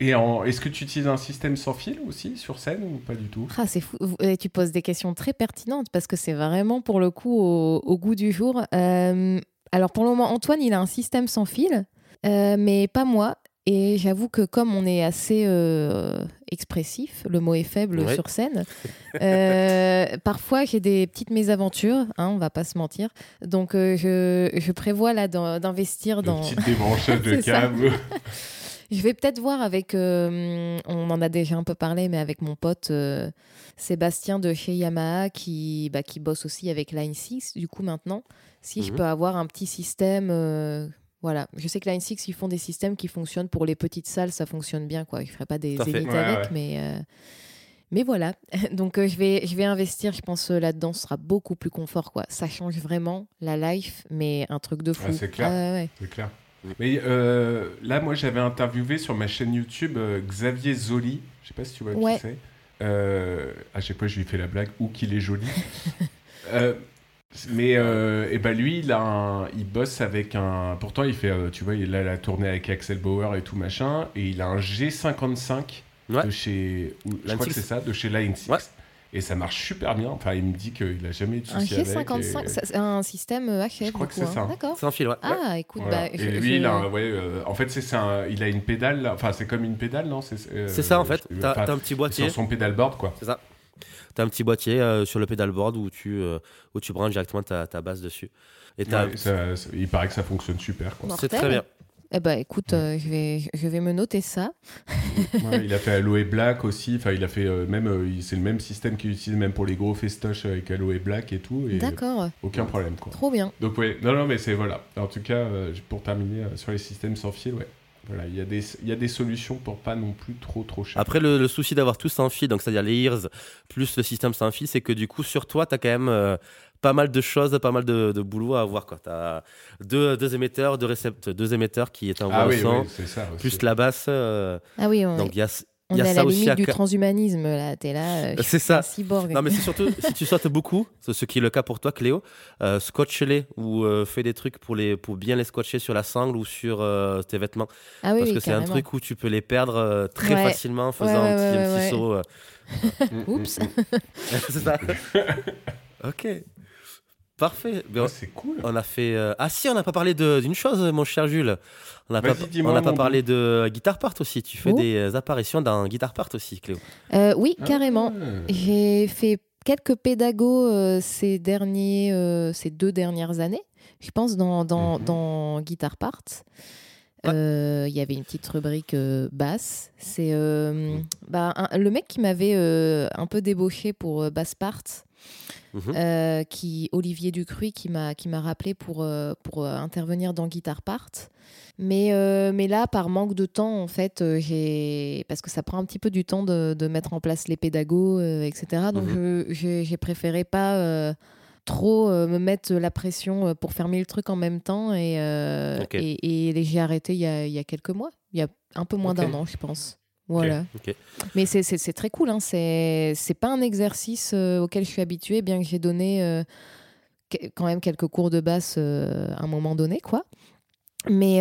est-ce que tu utilises un système sans fil aussi sur scène ou pas du tout? Ah, c'est fou. Tu poses des questions très pertinentes parce que c'est vraiment pour le coup au, au goût du jour. Euh, alors pour le moment, Antoine, il a un système sans fil, euh, mais pas moi. Et j'avoue que comme on est assez euh, expressif, le mot est faible Ouais. sur scène, euh, parfois j'ai des petites mésaventures, hein, on va pas se mentir. Donc euh, je, je prévois là d'in- d'investir dans... Une petite débranchage de câble. Je vais peut-être voir avec, euh, on en a déjà un peu parlé, mais avec mon pote Sébastien de chez Yamaha qui, bah, qui bosse aussi avec Line 6, du coup maintenant, si je Mhm. peux avoir un petit système. Voilà, je sais que Line 6, ils font des systèmes qui fonctionnent pour les petites salles, ça fonctionne bien, quoi. Je ferai pas des zéniths Ouais, avec, ouais. mais, euh, mais voilà. Donc euh, je, vais, je vais investir, je pense, euh, là-dedans, ce sera beaucoup plus confort, quoi. Ça change vraiment la life, mais un truc de fou. Ah, c'est clair. Ah, ouais. C'est clair. Mais euh, là, moi, j'avais interviewé sur ma chaîne YouTube Xavier Zoli. Je sais pas si tu vois Ouais. qui c'est. À chaque fois, je lui fais la blague ou qu'il est joli. Euh, mais euh, et ben lui, il, a un- il bosse avec un. Pourtant, il fait, euh, tu vois, il a la tournée avec Axel Bauer et tout machin, et il a un G55 Ouais. de chez. ou- je crois que 6. c'est ça, de chez Line 6. Ouais. Et ça marche super bien. Enfin, il me dit qu'il a jamais eu de Un soucis avec. G55, et- ça- c'est un système euh, HF. Je crois que c'est ça. hein. D'accord. C'est un fil, ouais. Ah, écoute, Voilà. bah, et lui, je- il a, un- ouais, euh, en fait, c'est un, il a une pédale, enfin, c'est comme une pédale, non? C'est euh, C'est ça en fait. t'as un petit boîtier. sur son pédalboard, quoi. C'est ça. T'as un petit boîtier euh, sur le pédalboard où tu, euh, où tu branches directement ta, ta base dessus. Et t'as- Ouais, ça- ça- il paraît que ça fonctionne super, c'est très bien. Eh ben, écoute, euh, je, vais, je vais me noter ça. Ouais, il a fait Aloe Black aussi, enfin, il a fait euh, même, euh, c'est le même système qu'il utilise même pour les gros festoches avec Aloe Black et tout, et D'accord, aucun problème, quoi. trop bien. Donc, ouais, non, non, mais c'est voilà. En tout cas, euh, pour terminer euh, sur les systèmes sans fil, ouais. Voilà, il y, a des, il y a des solutions pour pas non plus trop trop cher. Après, le, le souci d'avoir tout sans fil, donc c'est-à-dire les ears plus le système sans fil, c'est que du coup, sur toi, tu as quand même euh, pas mal de choses, pas mal de, de boulot à avoir. Tu as deux, deux émetteurs, deux, récept, deux émetteurs qui est envoient ah oui, son, oui, c'est ça aussi. plus la basse. euh, Ah oui, on, donc il y a, on y a est à ça la limite à du transhumanisme, là. T'es là, euh, C'est ça. cyborg. Non, mais c'est surtout si tu sautes beaucoup, ce qui est le cas pour toi, Cléo, euh, scotche-les ou euh, fais des trucs pour, les, pour bien les scotcher sur la sangle ou sur euh, tes vêtements. ah oui, parce oui, que c'est un truc où tu peux les perdre très Ouais. facilement en faisant Ouais, un petit, un petit saut. Oups. c'est ça. ok. Parfait. Ben, Ouais, c'est cool. on a fait. euh, Ah si, on n'a pas parlé d'une chose, mon cher Jules. On n'a pas, on n'a pas parlé de Guitar Part aussi. Tu fais Oh. des apparitions dans Guitar Part aussi, Cléo. Euh, oui, Ah. carrément. J'ai fait quelques pédagos euh, ces, derniers, euh, ces deux dernières années, je pense, dans, dans, Mhm. dans Guitar Part. Ouais. Euh, Il y avait une petite rubrique euh, basse. C'est euh, Mhm. bah, un- le mec qui m'avait euh, un peu débauché pour euh, Bass Part, Mhm. euh, qui Olivier Ducruy qui m'a qui m'a rappelé pour euh, pour euh, intervenir dans Guitar Part. Mais euh, mais là par manque de temps en fait j'ai parce que ça prend un petit peu du temps de, de mettre en place les pédagogues etc. Donc Mhm. j'ai préféré pas trop euh, me mettre la pression euh, pour faire mille trucs en même temps et euh, et, et j'ai arrêté il y a il y a quelques mois. Il y a un peu moins d'un an je pense. Voilà. Mais c'est- très cool, hein. c'est pas un exercice euh, auquel je suis habituée, bien que j'ai donné euh, quand même quelques cours de basse euh, à un moment donné, quoi. Mais,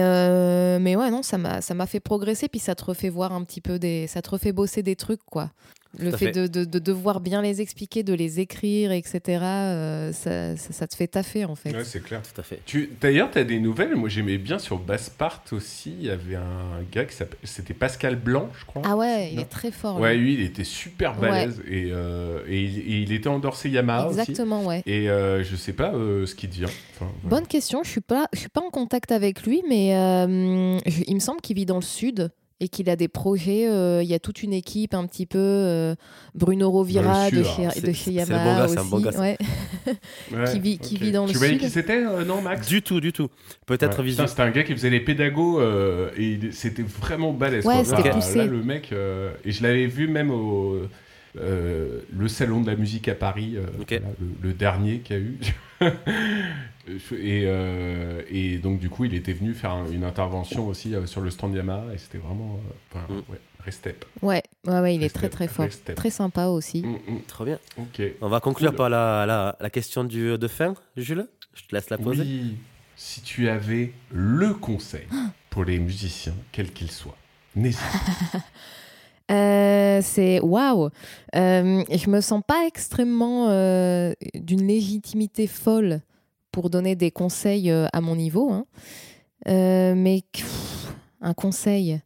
mais ouais, non, ça m'a ça m'a fait progresser, puis ça te refait voir un petit peu des. Ça te refait bosser des trucs, quoi. Le fait, fait. De, de, de devoir bien les expliquer, de les écrire, etc., euh, ça, ça, ça te fait taffer, en fait. Ouais, c'est clair. Tout à fait. Tu, d'ailleurs, tu as des nouvelles? Moi, j'aimais bien sur Basspart aussi. Il y avait un gars qui s'appelle. C'était Pascal Blanc, je crois. ah ouais, il Non. est très fort. Ouais, lui. lui, il était super Ouais. balèze. Et, euh, et, il, et il était endorsé Yamaha aussi. Exactement, ouais. Et euh, je sais pas euh, ce qu'il devient. Enfin, voilà. Bonne question. Je suis pas, je suis pas en contact avec lui, mais euh, je- il me semble qu'il vit dans le sud et qu'il a des projets. euh, Il y a toute une équipe, un petit peu. euh, Bruno Rovira de chez, de bon Yamaha aussi. bon gars, ouais. Ouais, Qui vit- qui ok. vit dans le Tu voyais sud. qui c'était, euh, non, Max Du tout, du tout. Peut-être Ouais. C'était un gars qui faisait les pédagogues euh, et c'était vraiment balèze. Ouais, c'était Là, poussé. Là, le mec, euh, et je l'avais vu même au euh, le salon de la musique à Paris, euh, voilà, le, le dernier qu'il y a eu. et, euh, et donc du coup, il était venu faire un- une intervention aussi euh, sur le stand Yamaha et c'était vraiment, euh, enfin, Mm. ouais, Restep. Ouais, ouais, ouais, il est très très fort. Restep. Très sympa aussi. Mm, mm. Trop bien. Ok. On va conclure Cool. par la, la, la question du, de fin, Jules. Je te laisse la poser. Oui, si tu avais le conseil pour les musiciens, quels qu'ils soient, n'hésite pas. Euh, c'est waouh. Je me sens pas extrêmement euh, d'une légitimité folle pour donner des conseils euh, à mon niveau, hein. Euh, mais pff, un conseil.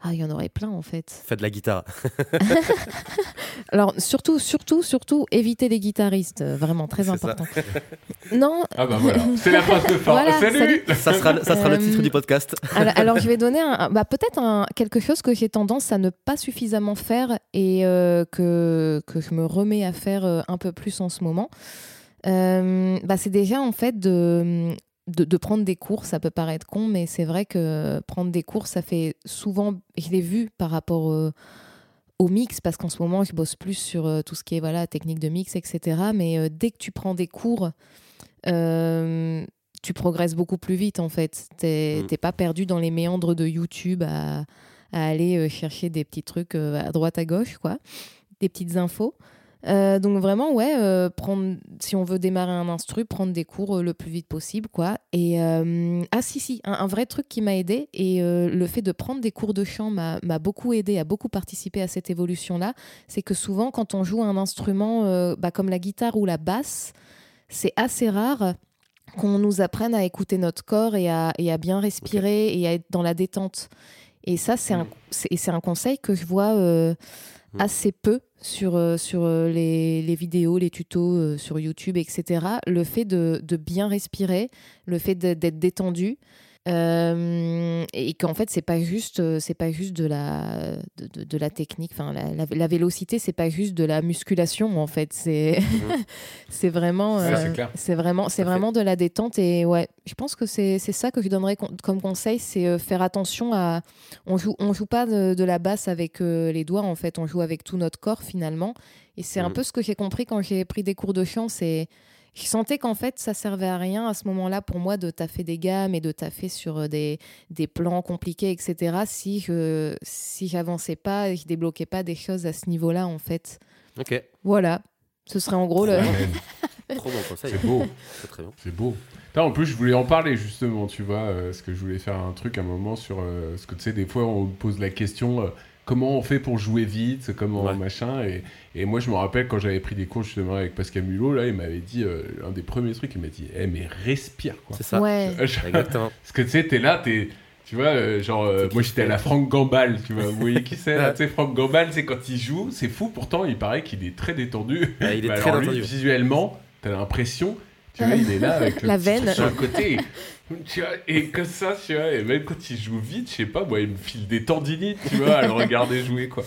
Ah, il y en aurait plein en fait. Faites de la guitare. Alors surtout, surtout, surtout, éviter les guitaristes, euh, vraiment très ça. important. Non, Ah bah voilà, c'est la phrase de fin. Voilà, salut, Ça sera, ça sera le titre du podcast. alors, alors, je vais donner un- bah, peut-être un- quelque chose que j'ai tendance à ne pas suffisamment faire et euh, que, que je me remets à faire un peu plus en ce moment. Euh, bah, c'est déjà en fait de, de, de prendre des cours. Ça peut paraître con, mais c'est vrai que prendre des cours, ça fait souvent, je l'ai vu par rapport euh, au mix, parce qu'en ce moment, je bosse plus sur euh, tout ce qui est voilà, technique de mix, etc. Mais euh, dès que tu prends des cours, tu progresses beaucoup plus vite en fait. T'es Mm. t'es pas perdu dans les méandres de YouTube à, à aller chercher des petits trucs à droite à gauche, quoi, des petites infos. Euh, donc vraiment, ouais, euh, prendre, si on veut démarrer un instru, prendre des cours euh, le plus vite possible, quoi. Et ah si si, un, un vrai truc qui m'a aidé et le fait de prendre des cours de chant m'a beaucoup aidé, a beaucoup participé à cette évolution-là. C'est que souvent, quand on joue un instrument bah, comme la guitare ou la basse, c'est assez rare qu'on nous apprenne à écouter notre corps et à, et à bien respirer et à être dans la détente. Et ça, c'est un, c'est un conseil que je vois Mm. assez peu sur, euh, euh, les, les vidéos, les tutos euh, sur YouTube, etc. Le fait de, bien respirer, le fait d'être détendu. Euh, et qu'en fait c'est pas juste euh, c'est pas juste de la de, de- de la technique. Enfin la, la, la vélocité c'est pas juste de la musculation en fait. C'est c'est vraiment euh, c'est vraiment, c'est vraiment de la détente. Et ouais, je pense que c'est ça que je donnerais con- comme conseil, c'est faire attention à, on joue, on joue pas de, de la basse avec euh, les doigts en fait, on joue avec tout notre corps finalement. Et c'est un Mhm. peu ce que j'ai compris quand j'ai pris des cours de chant, c'est je sentais qu'en fait ça servait à rien à ce moment-là pour moi de taffer des gammes et de taffer sur euh, des, des plans compliqués etc. Si je si j'avançais pas et je débloquais pas des choses à ce niveau-là en fait. Ok. Voilà, ce serait en gros le. Amen. Trop bon conseil. C'est beau. C'est très bon. C'est beau. En plus, je voulais en parler justement, tu vois, euh, parce que je voulais faire un truc à un moment sur euh, ce que tu sais, des fois, on me pose la question euh, comment on fait pour jouer vite, comment Ouais. machin. Et, et moi, je me rappelle quand j'avais pris des cours justement avec Pascal Mulot, là, il m'avait dit euh, un des premiers trucs, il m'a dit, eh, mais respire quoi. C'est ça. Ouais. Exactement. Parce que tu sais, t'es là, t'es. Tu vois, euh, genre, euh, moi j'étais à la Franck Gambal, tu vois. Vous voyez qui c'est là. Tu sais, Franck Gambal, c'est quand il joue, c'est fou, pourtant il paraît qu'il est très détendu. Ouais, il est Mais très alors, lui, détendu. visuellement, t'as l'impression, tu vois, il est là avec le La veine. sur le côté. Tu vois, et comme ça, tu vois, et même quand il joue vite, je sais pas, moi, il me file des tendinites, tu vois, à le regarder jouer, quoi.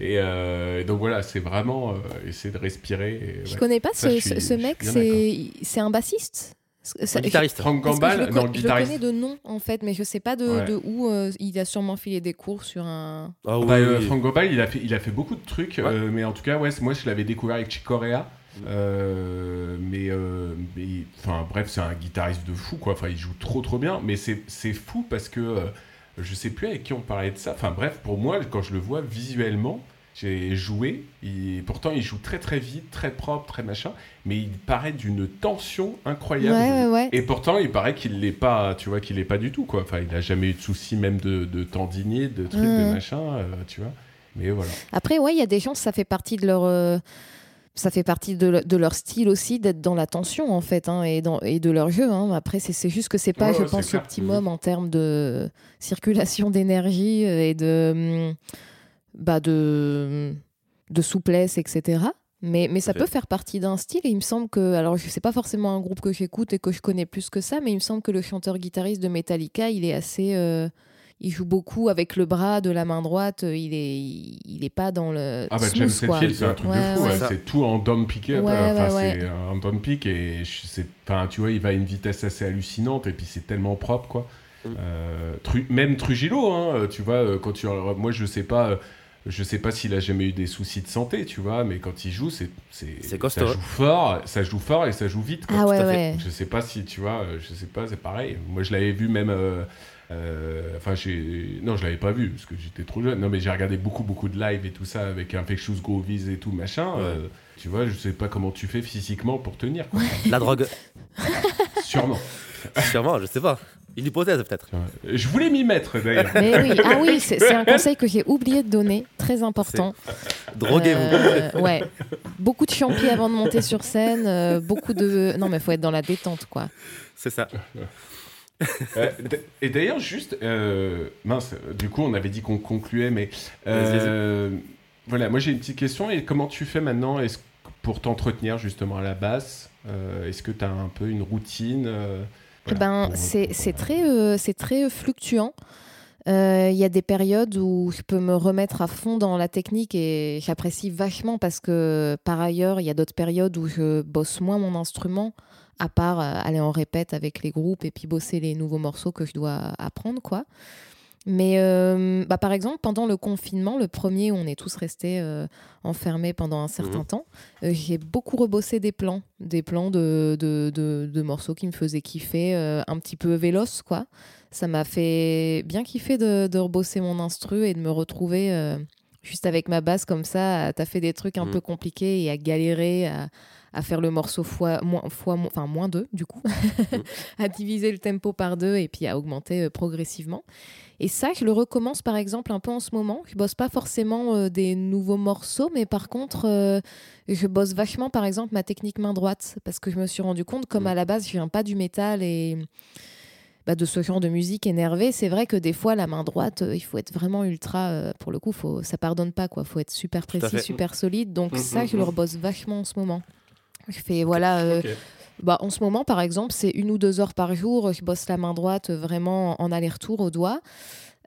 Et euh, donc voilà, c'est vraiment euh, essayer de respirer. et, Je ouais. connais pas Ça, ce, je suis- je mec, c'est c'est un bassiste? Ça- Un guitariste. Que Gambal, je, le, non, je le guitariste. connais de nom en fait, mais je sais pas de, Ouais. de où euh, il a sûrement filé des cours sur un. Ah oui, Bah, euh. Franck Gambal, il a fait, il a fait beaucoup de trucs, Ouais. euh, mais en tout cas, ouais, moi je l'avais découvert avec Chick Corea. Euh, mais, euh, mais- enfin bref, c'est un guitariste de fou, quoi. Enfin, il joue trop trop bien, mais c'est fou parce que euh, je sais plus avec qui on parlait de ça. Enfin bref, pour moi, quand je le vois visuellement, j'ai joué. Il, pourtant, il joue très très vite, très propre, très machin, mais il paraît d'une tension incroyable. ouais, ouais. Et pourtant, il paraît qu'il l'est pas, tu vois, qu'il est pas du tout, quoi. Enfin, il a jamais eu de soucis, même de, de tendinier, de trucs, de machin, euh, tu vois. Mais voilà. Après, ouais, il y a des gens, ça fait partie de leur. euh, Ça fait partie de, le- de leur style aussi d'être dans la tension en fait hein, et, dans, et de leur jeu. hein. Après, c'est juste que c'est pas, je pense, optimum en termes de circulation d'énergie euh, et de, hum, bah de, de souplesse, etc. Mais, mais ça peut faire partie d'un style et il me semble que, alors je sais pas forcément un groupe que j'écoute et que je connais plus que ça, mais il me semble que le chanteur-guitariste de Metallica, il est assez, euh, il joue beaucoup avec le bras de la main droite. Il est, il est pas dans le. Ah bah smooth, James. Hetfield, c'est un truc Ouais, de fou. ouais. ouais, C'est tout en down pick up. Ouais, enfin, ouais, c'est un down pick et enfin, tu vois, il va à une vitesse assez hallucinante et puis c'est tellement propre, quoi. Mm. Euh, Tru- même Trujillo, hein, tu vois, euh, quand tu, moi je sais pas. euh, Je sais pas s'il a jamais eu des soucis de santé, tu vois, mais quand il joue, c'est c'est C'est costaud, ça hein. joue fort, ça joue fort et ça joue vite. Quoi. Ah ouais, ouais. Je sais pas si tu vois, euh, je sais pas, c'est pareil. Moi, je l'avais vu même. euh, euh, Enfin, j'ai. Non, je l'avais pas vu parce que j'étais trop jeune. Non, mais j'ai regardé beaucoup, beaucoup de live et tout ça avec Infectious Groovies et tout machin. euh, tu vois, je sais pas comment tu fais physiquement pour tenir. Quoi. La drogue, Sûrement. sûrement, je sais pas. Une hypothèse peut-être. Je voulais m'y mettre d'ailleurs. Mais oui, ah oui, c'est c'est un conseil que j'ai oublié de donner, très important. Droguez-vous. Euh, ouais, beaucoup de champi avant de monter sur scène, euh, beaucoup de. Non, mais faut être dans la détente, quoi. C'est ça. Euh, et d'ailleurs, juste. euh, mince, du coup, on avait dit qu'on concluait, mais. euh, voilà, moi j'ai une petite question. Et comment tu fais maintenant pour t'entretenir justement à la basse euh, Est-ce que tu as un peu une routine voilà, ben, pour- c'est pour- c'est très, euh, c'est très fluctuant. Euh, Il y a des périodes où je peux me remettre à fond dans la technique et j'apprécie vachement parce que par ailleurs, il y a d'autres périodes où je bosse moins mon instrument, à part euh, aller en répète avec les groupes et puis bosser les nouveaux morceaux que je dois apprendre, quoi. Mais euh, bah, par exemple, pendant le confinement, le premier où on est tous restés euh, enfermés pendant un certain Mhm. temps, euh, j'ai beaucoup rebossé des plans, des plans de, de, de- de morceaux qui me faisaient kiffer, un petit peu véloce, quoi. Ça m'a fait bien kiffer de, de rebosser mon instru et de me retrouver juste avec ma basse comme ça, à taffer des trucs un Mhm. peu compliqués et à galérer, à, à faire le morceau fois, moins, fois, mo- enfin, moins deux, du coup, à diviser le tempo par deux et puis à augmenter euh, progressivement. Et ça, je le recommence par exemple un peu en ce moment. Je bosse pas forcément euh, des nouveaux morceaux, mais par contre, euh, je bosse vachement par exemple ma technique main droite parce que je me suis rendu compte, comme Mhm. à la base, je viens pas du métal et bah, de ce genre de musique énervée, c'est vrai que des fois, la main droite, euh, il faut être vraiment ultra. euh, pour le coup, faut, ça pardonne pas, quoi. faut être super précis, super solide. Donc, Mhm, ça, je le rebosse vachement en ce moment. Je fais, voilà. euh, bah, en ce moment, par exemple, c'est une ou deux heures par jour. Je bosse la main droite euh, vraiment en aller-retour au doigt.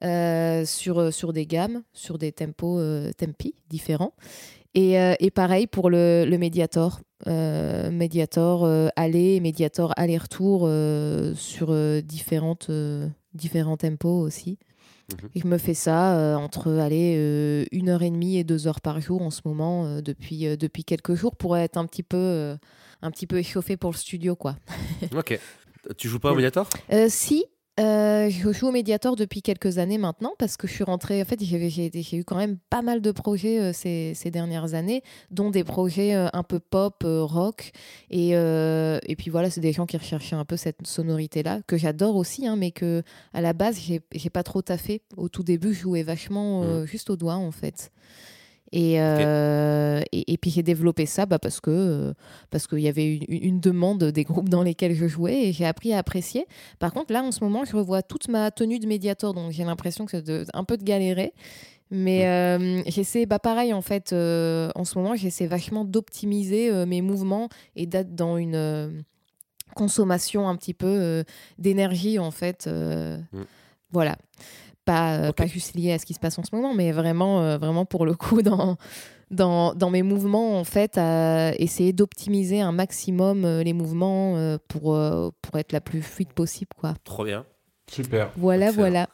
euh, sur, sur des gammes, sur des tempos euh, tempi différents. Et, euh, et pareil pour le, le Mediator. Mediator aller, Mediator aller-retour sur différentes, différents tempos aussi. Mhm. Et je me fais ça euh, entre aller euh, une heure et demie et deux heures par jour en ce moment euh, depuis, depuis quelques jours pour être un petit peu, un petit peu échauffé pour le studio quoi. Ok. Tu joues pas au médiator si, euh, je joue au Mediator depuis quelques années maintenant parce que je suis rentrée. En fait, j'ai eu quand même pas mal de projets euh, ces, ces dernières années, dont des projets euh, un peu pop, rock. Et, et puis voilà, c'est des gens qui recherchaient un peu cette sonorité-là, que j'adore aussi, hein, mais que à la base, j'ai pas trop taffé. Au tout début, je jouais vachement euh, juste au doigt en fait. Et, euh, et, et puis j'ai développé ça bah, parce que euh, parce qu'il y avait une, une demande des groupes dans lesquels je jouais et j'ai appris à apprécier. Par contre, là, en ce moment, je revois toute ma tenue de médiator, donc j'ai l'impression que c'est de- un peu de galérer. Mais euh, j'essaie, bah pareil en fait, en ce moment, j'essaie vachement d'optimiser mes mouvements et d'être dans une consommation un petit peu d'énergie en fait. Mm. Voilà. Pas, euh, pas juste lié à ce qui se passe en ce moment, mais vraiment, euh, vraiment pour le coup, dans, dans, dans mes mouvements, en fait, à essayer d'optimiser un maximum euh, les mouvements euh, pour, euh, pour être la plus fluide possible. Quoi. Trop bien. Super. Voilà, Excellent. voilà.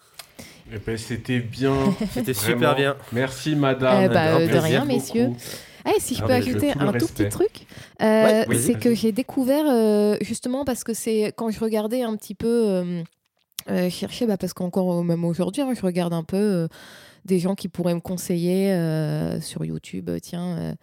Eh ben, C'était bien. C'était super bien. Merci, madame. Bah, Un euh, de rien, beaucoup. messieurs. Ah, et si je Ah, peux mais ajouter un tout respect. petit truc, euh, Ouais, oui, c'est que j'ai découvert euh, justement parce que c'est quand je regardais un petit peu euh, chercher, bah, parce qu'encore euh, même aujourd'hui, hein, je regarde un peu euh, des gens qui pourraient me conseiller euh, sur YouTube, tiens.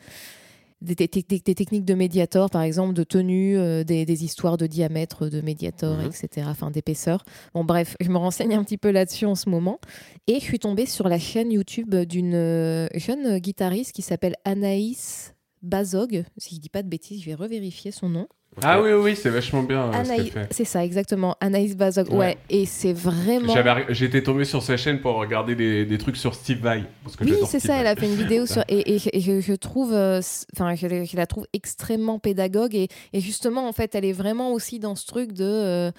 des, des- des- des techniques de médiator, par exemple, de tenue, des, histoires de diamètre de médiator, Mhm. etc., enfin d'épaisseur. Bon, bref, je me renseigne un petit peu là-dessus en ce moment. Et je suis tombée sur la chaîne YouTube d'une jeune guitariste qui s'appelle Anaïs Bazog. Si je dis pas de bêtises, je vais revérifier son nom. Ah oui, oui, c'est vachement bien euh, ce qu'elle fait. c'est ça, exactement. Anaïs Bazog. Ouais. Ouais. Et c'est vraiment. J'avais- J'étais tombé sur sa chaîne pour regarder des, des trucs sur Steve Vai. parce que Oui, c'est ça. Vai. Elle a fait une vidéo sur et, et je, et je- je trouve, euh, enfin, je, la- je la trouve extrêmement pédagogue et, et justement, en fait, elle est vraiment aussi dans ce truc de. euh,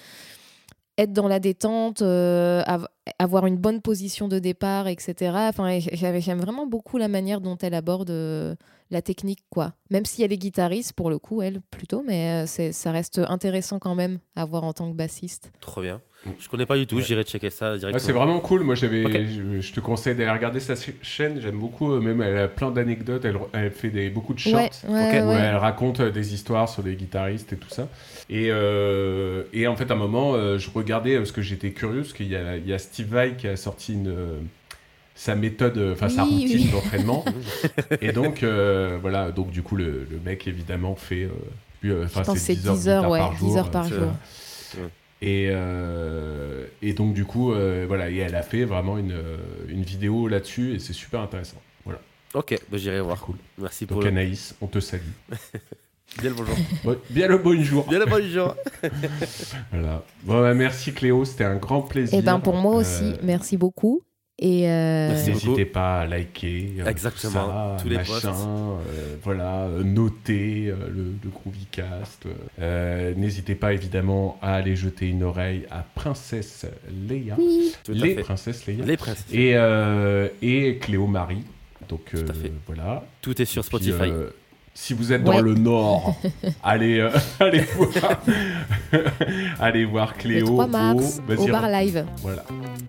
être dans la détente, euh, av- avoir une bonne position de départ, etc. Enfin, j'aime vraiment beaucoup la manière dont elle aborde euh, la technique, quoi. Même si elle est guitariste, pour le coup, elle, plutôt, mais euh, ça reste intéressant quand même à voir en tant que bassiste. Trop bien. Je connais pas du tout, Ouais. j'irai checker ça Ouais, directement. c'est vraiment cool. Moi, j'avais, je, je te conseille d'aller regarder sa ch- chaîne. J'aime beaucoup. euh, Même, elle a plein d'anecdotes. Elle, elle fait des, beaucoup de shorts. Ouais, ouais, Ok. ouais, où ouais. elle raconte euh, des histoires sur des guitaristes et tout ça. Et, euh, et en fait, à un moment, je regardais parce que j'étais curieux, parce qu'il y a, il y a Steve Vai qui a sorti une, sa méthode, enfin sa routine oui. d'entraînement. et donc, euh, voilà, donc du coup, le, le mec, évidemment, fait. euh, lui, euh, Je pense que c'est 10 heures, de 10 heures, guitare ouais, par 10 jour. heures par jour. Et, euh, et donc, du coup, euh, voilà, et elle a fait vraiment une, euh, une vidéo là-dessus et c'est super intéressant. Voilà, Ok, bah, j'irai voir. cool. Merci pour Donc, le... Anaïs, on te salue. Bien le bonjour. Bon, bien le bonjour. Bien le bonjour. Voilà. Bon, bah, merci Cléo, c'était un grand plaisir. Et ben pour moi aussi, Euh, merci beaucoup. Et euh. N'hésitez pas à liker. euh, Exactement, tout ça, tous les machin, posts. euh, voilà, euh, noter euh, le, le Groovycast. Euh, N'hésitez pas évidemment à aller jeter une oreille à Princesse Leia. oui, les. Princesses Leia. Les princes. Et, euh, et Cléo Marie. Donc euh, Tout à fait. voilà. Tout est sur Puis, Spotify. euh, si vous êtes Ouais. dans le Nord, allez, euh, allez voir, allez voir le Cléo 3 mars au, au bar live. Voilà,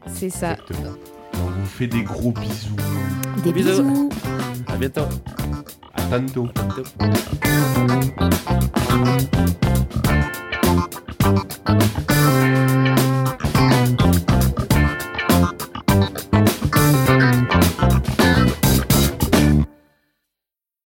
C'est ça. exactement on vous fait des gros bisous. Des bisous. bisous. À bientôt. À tantôt.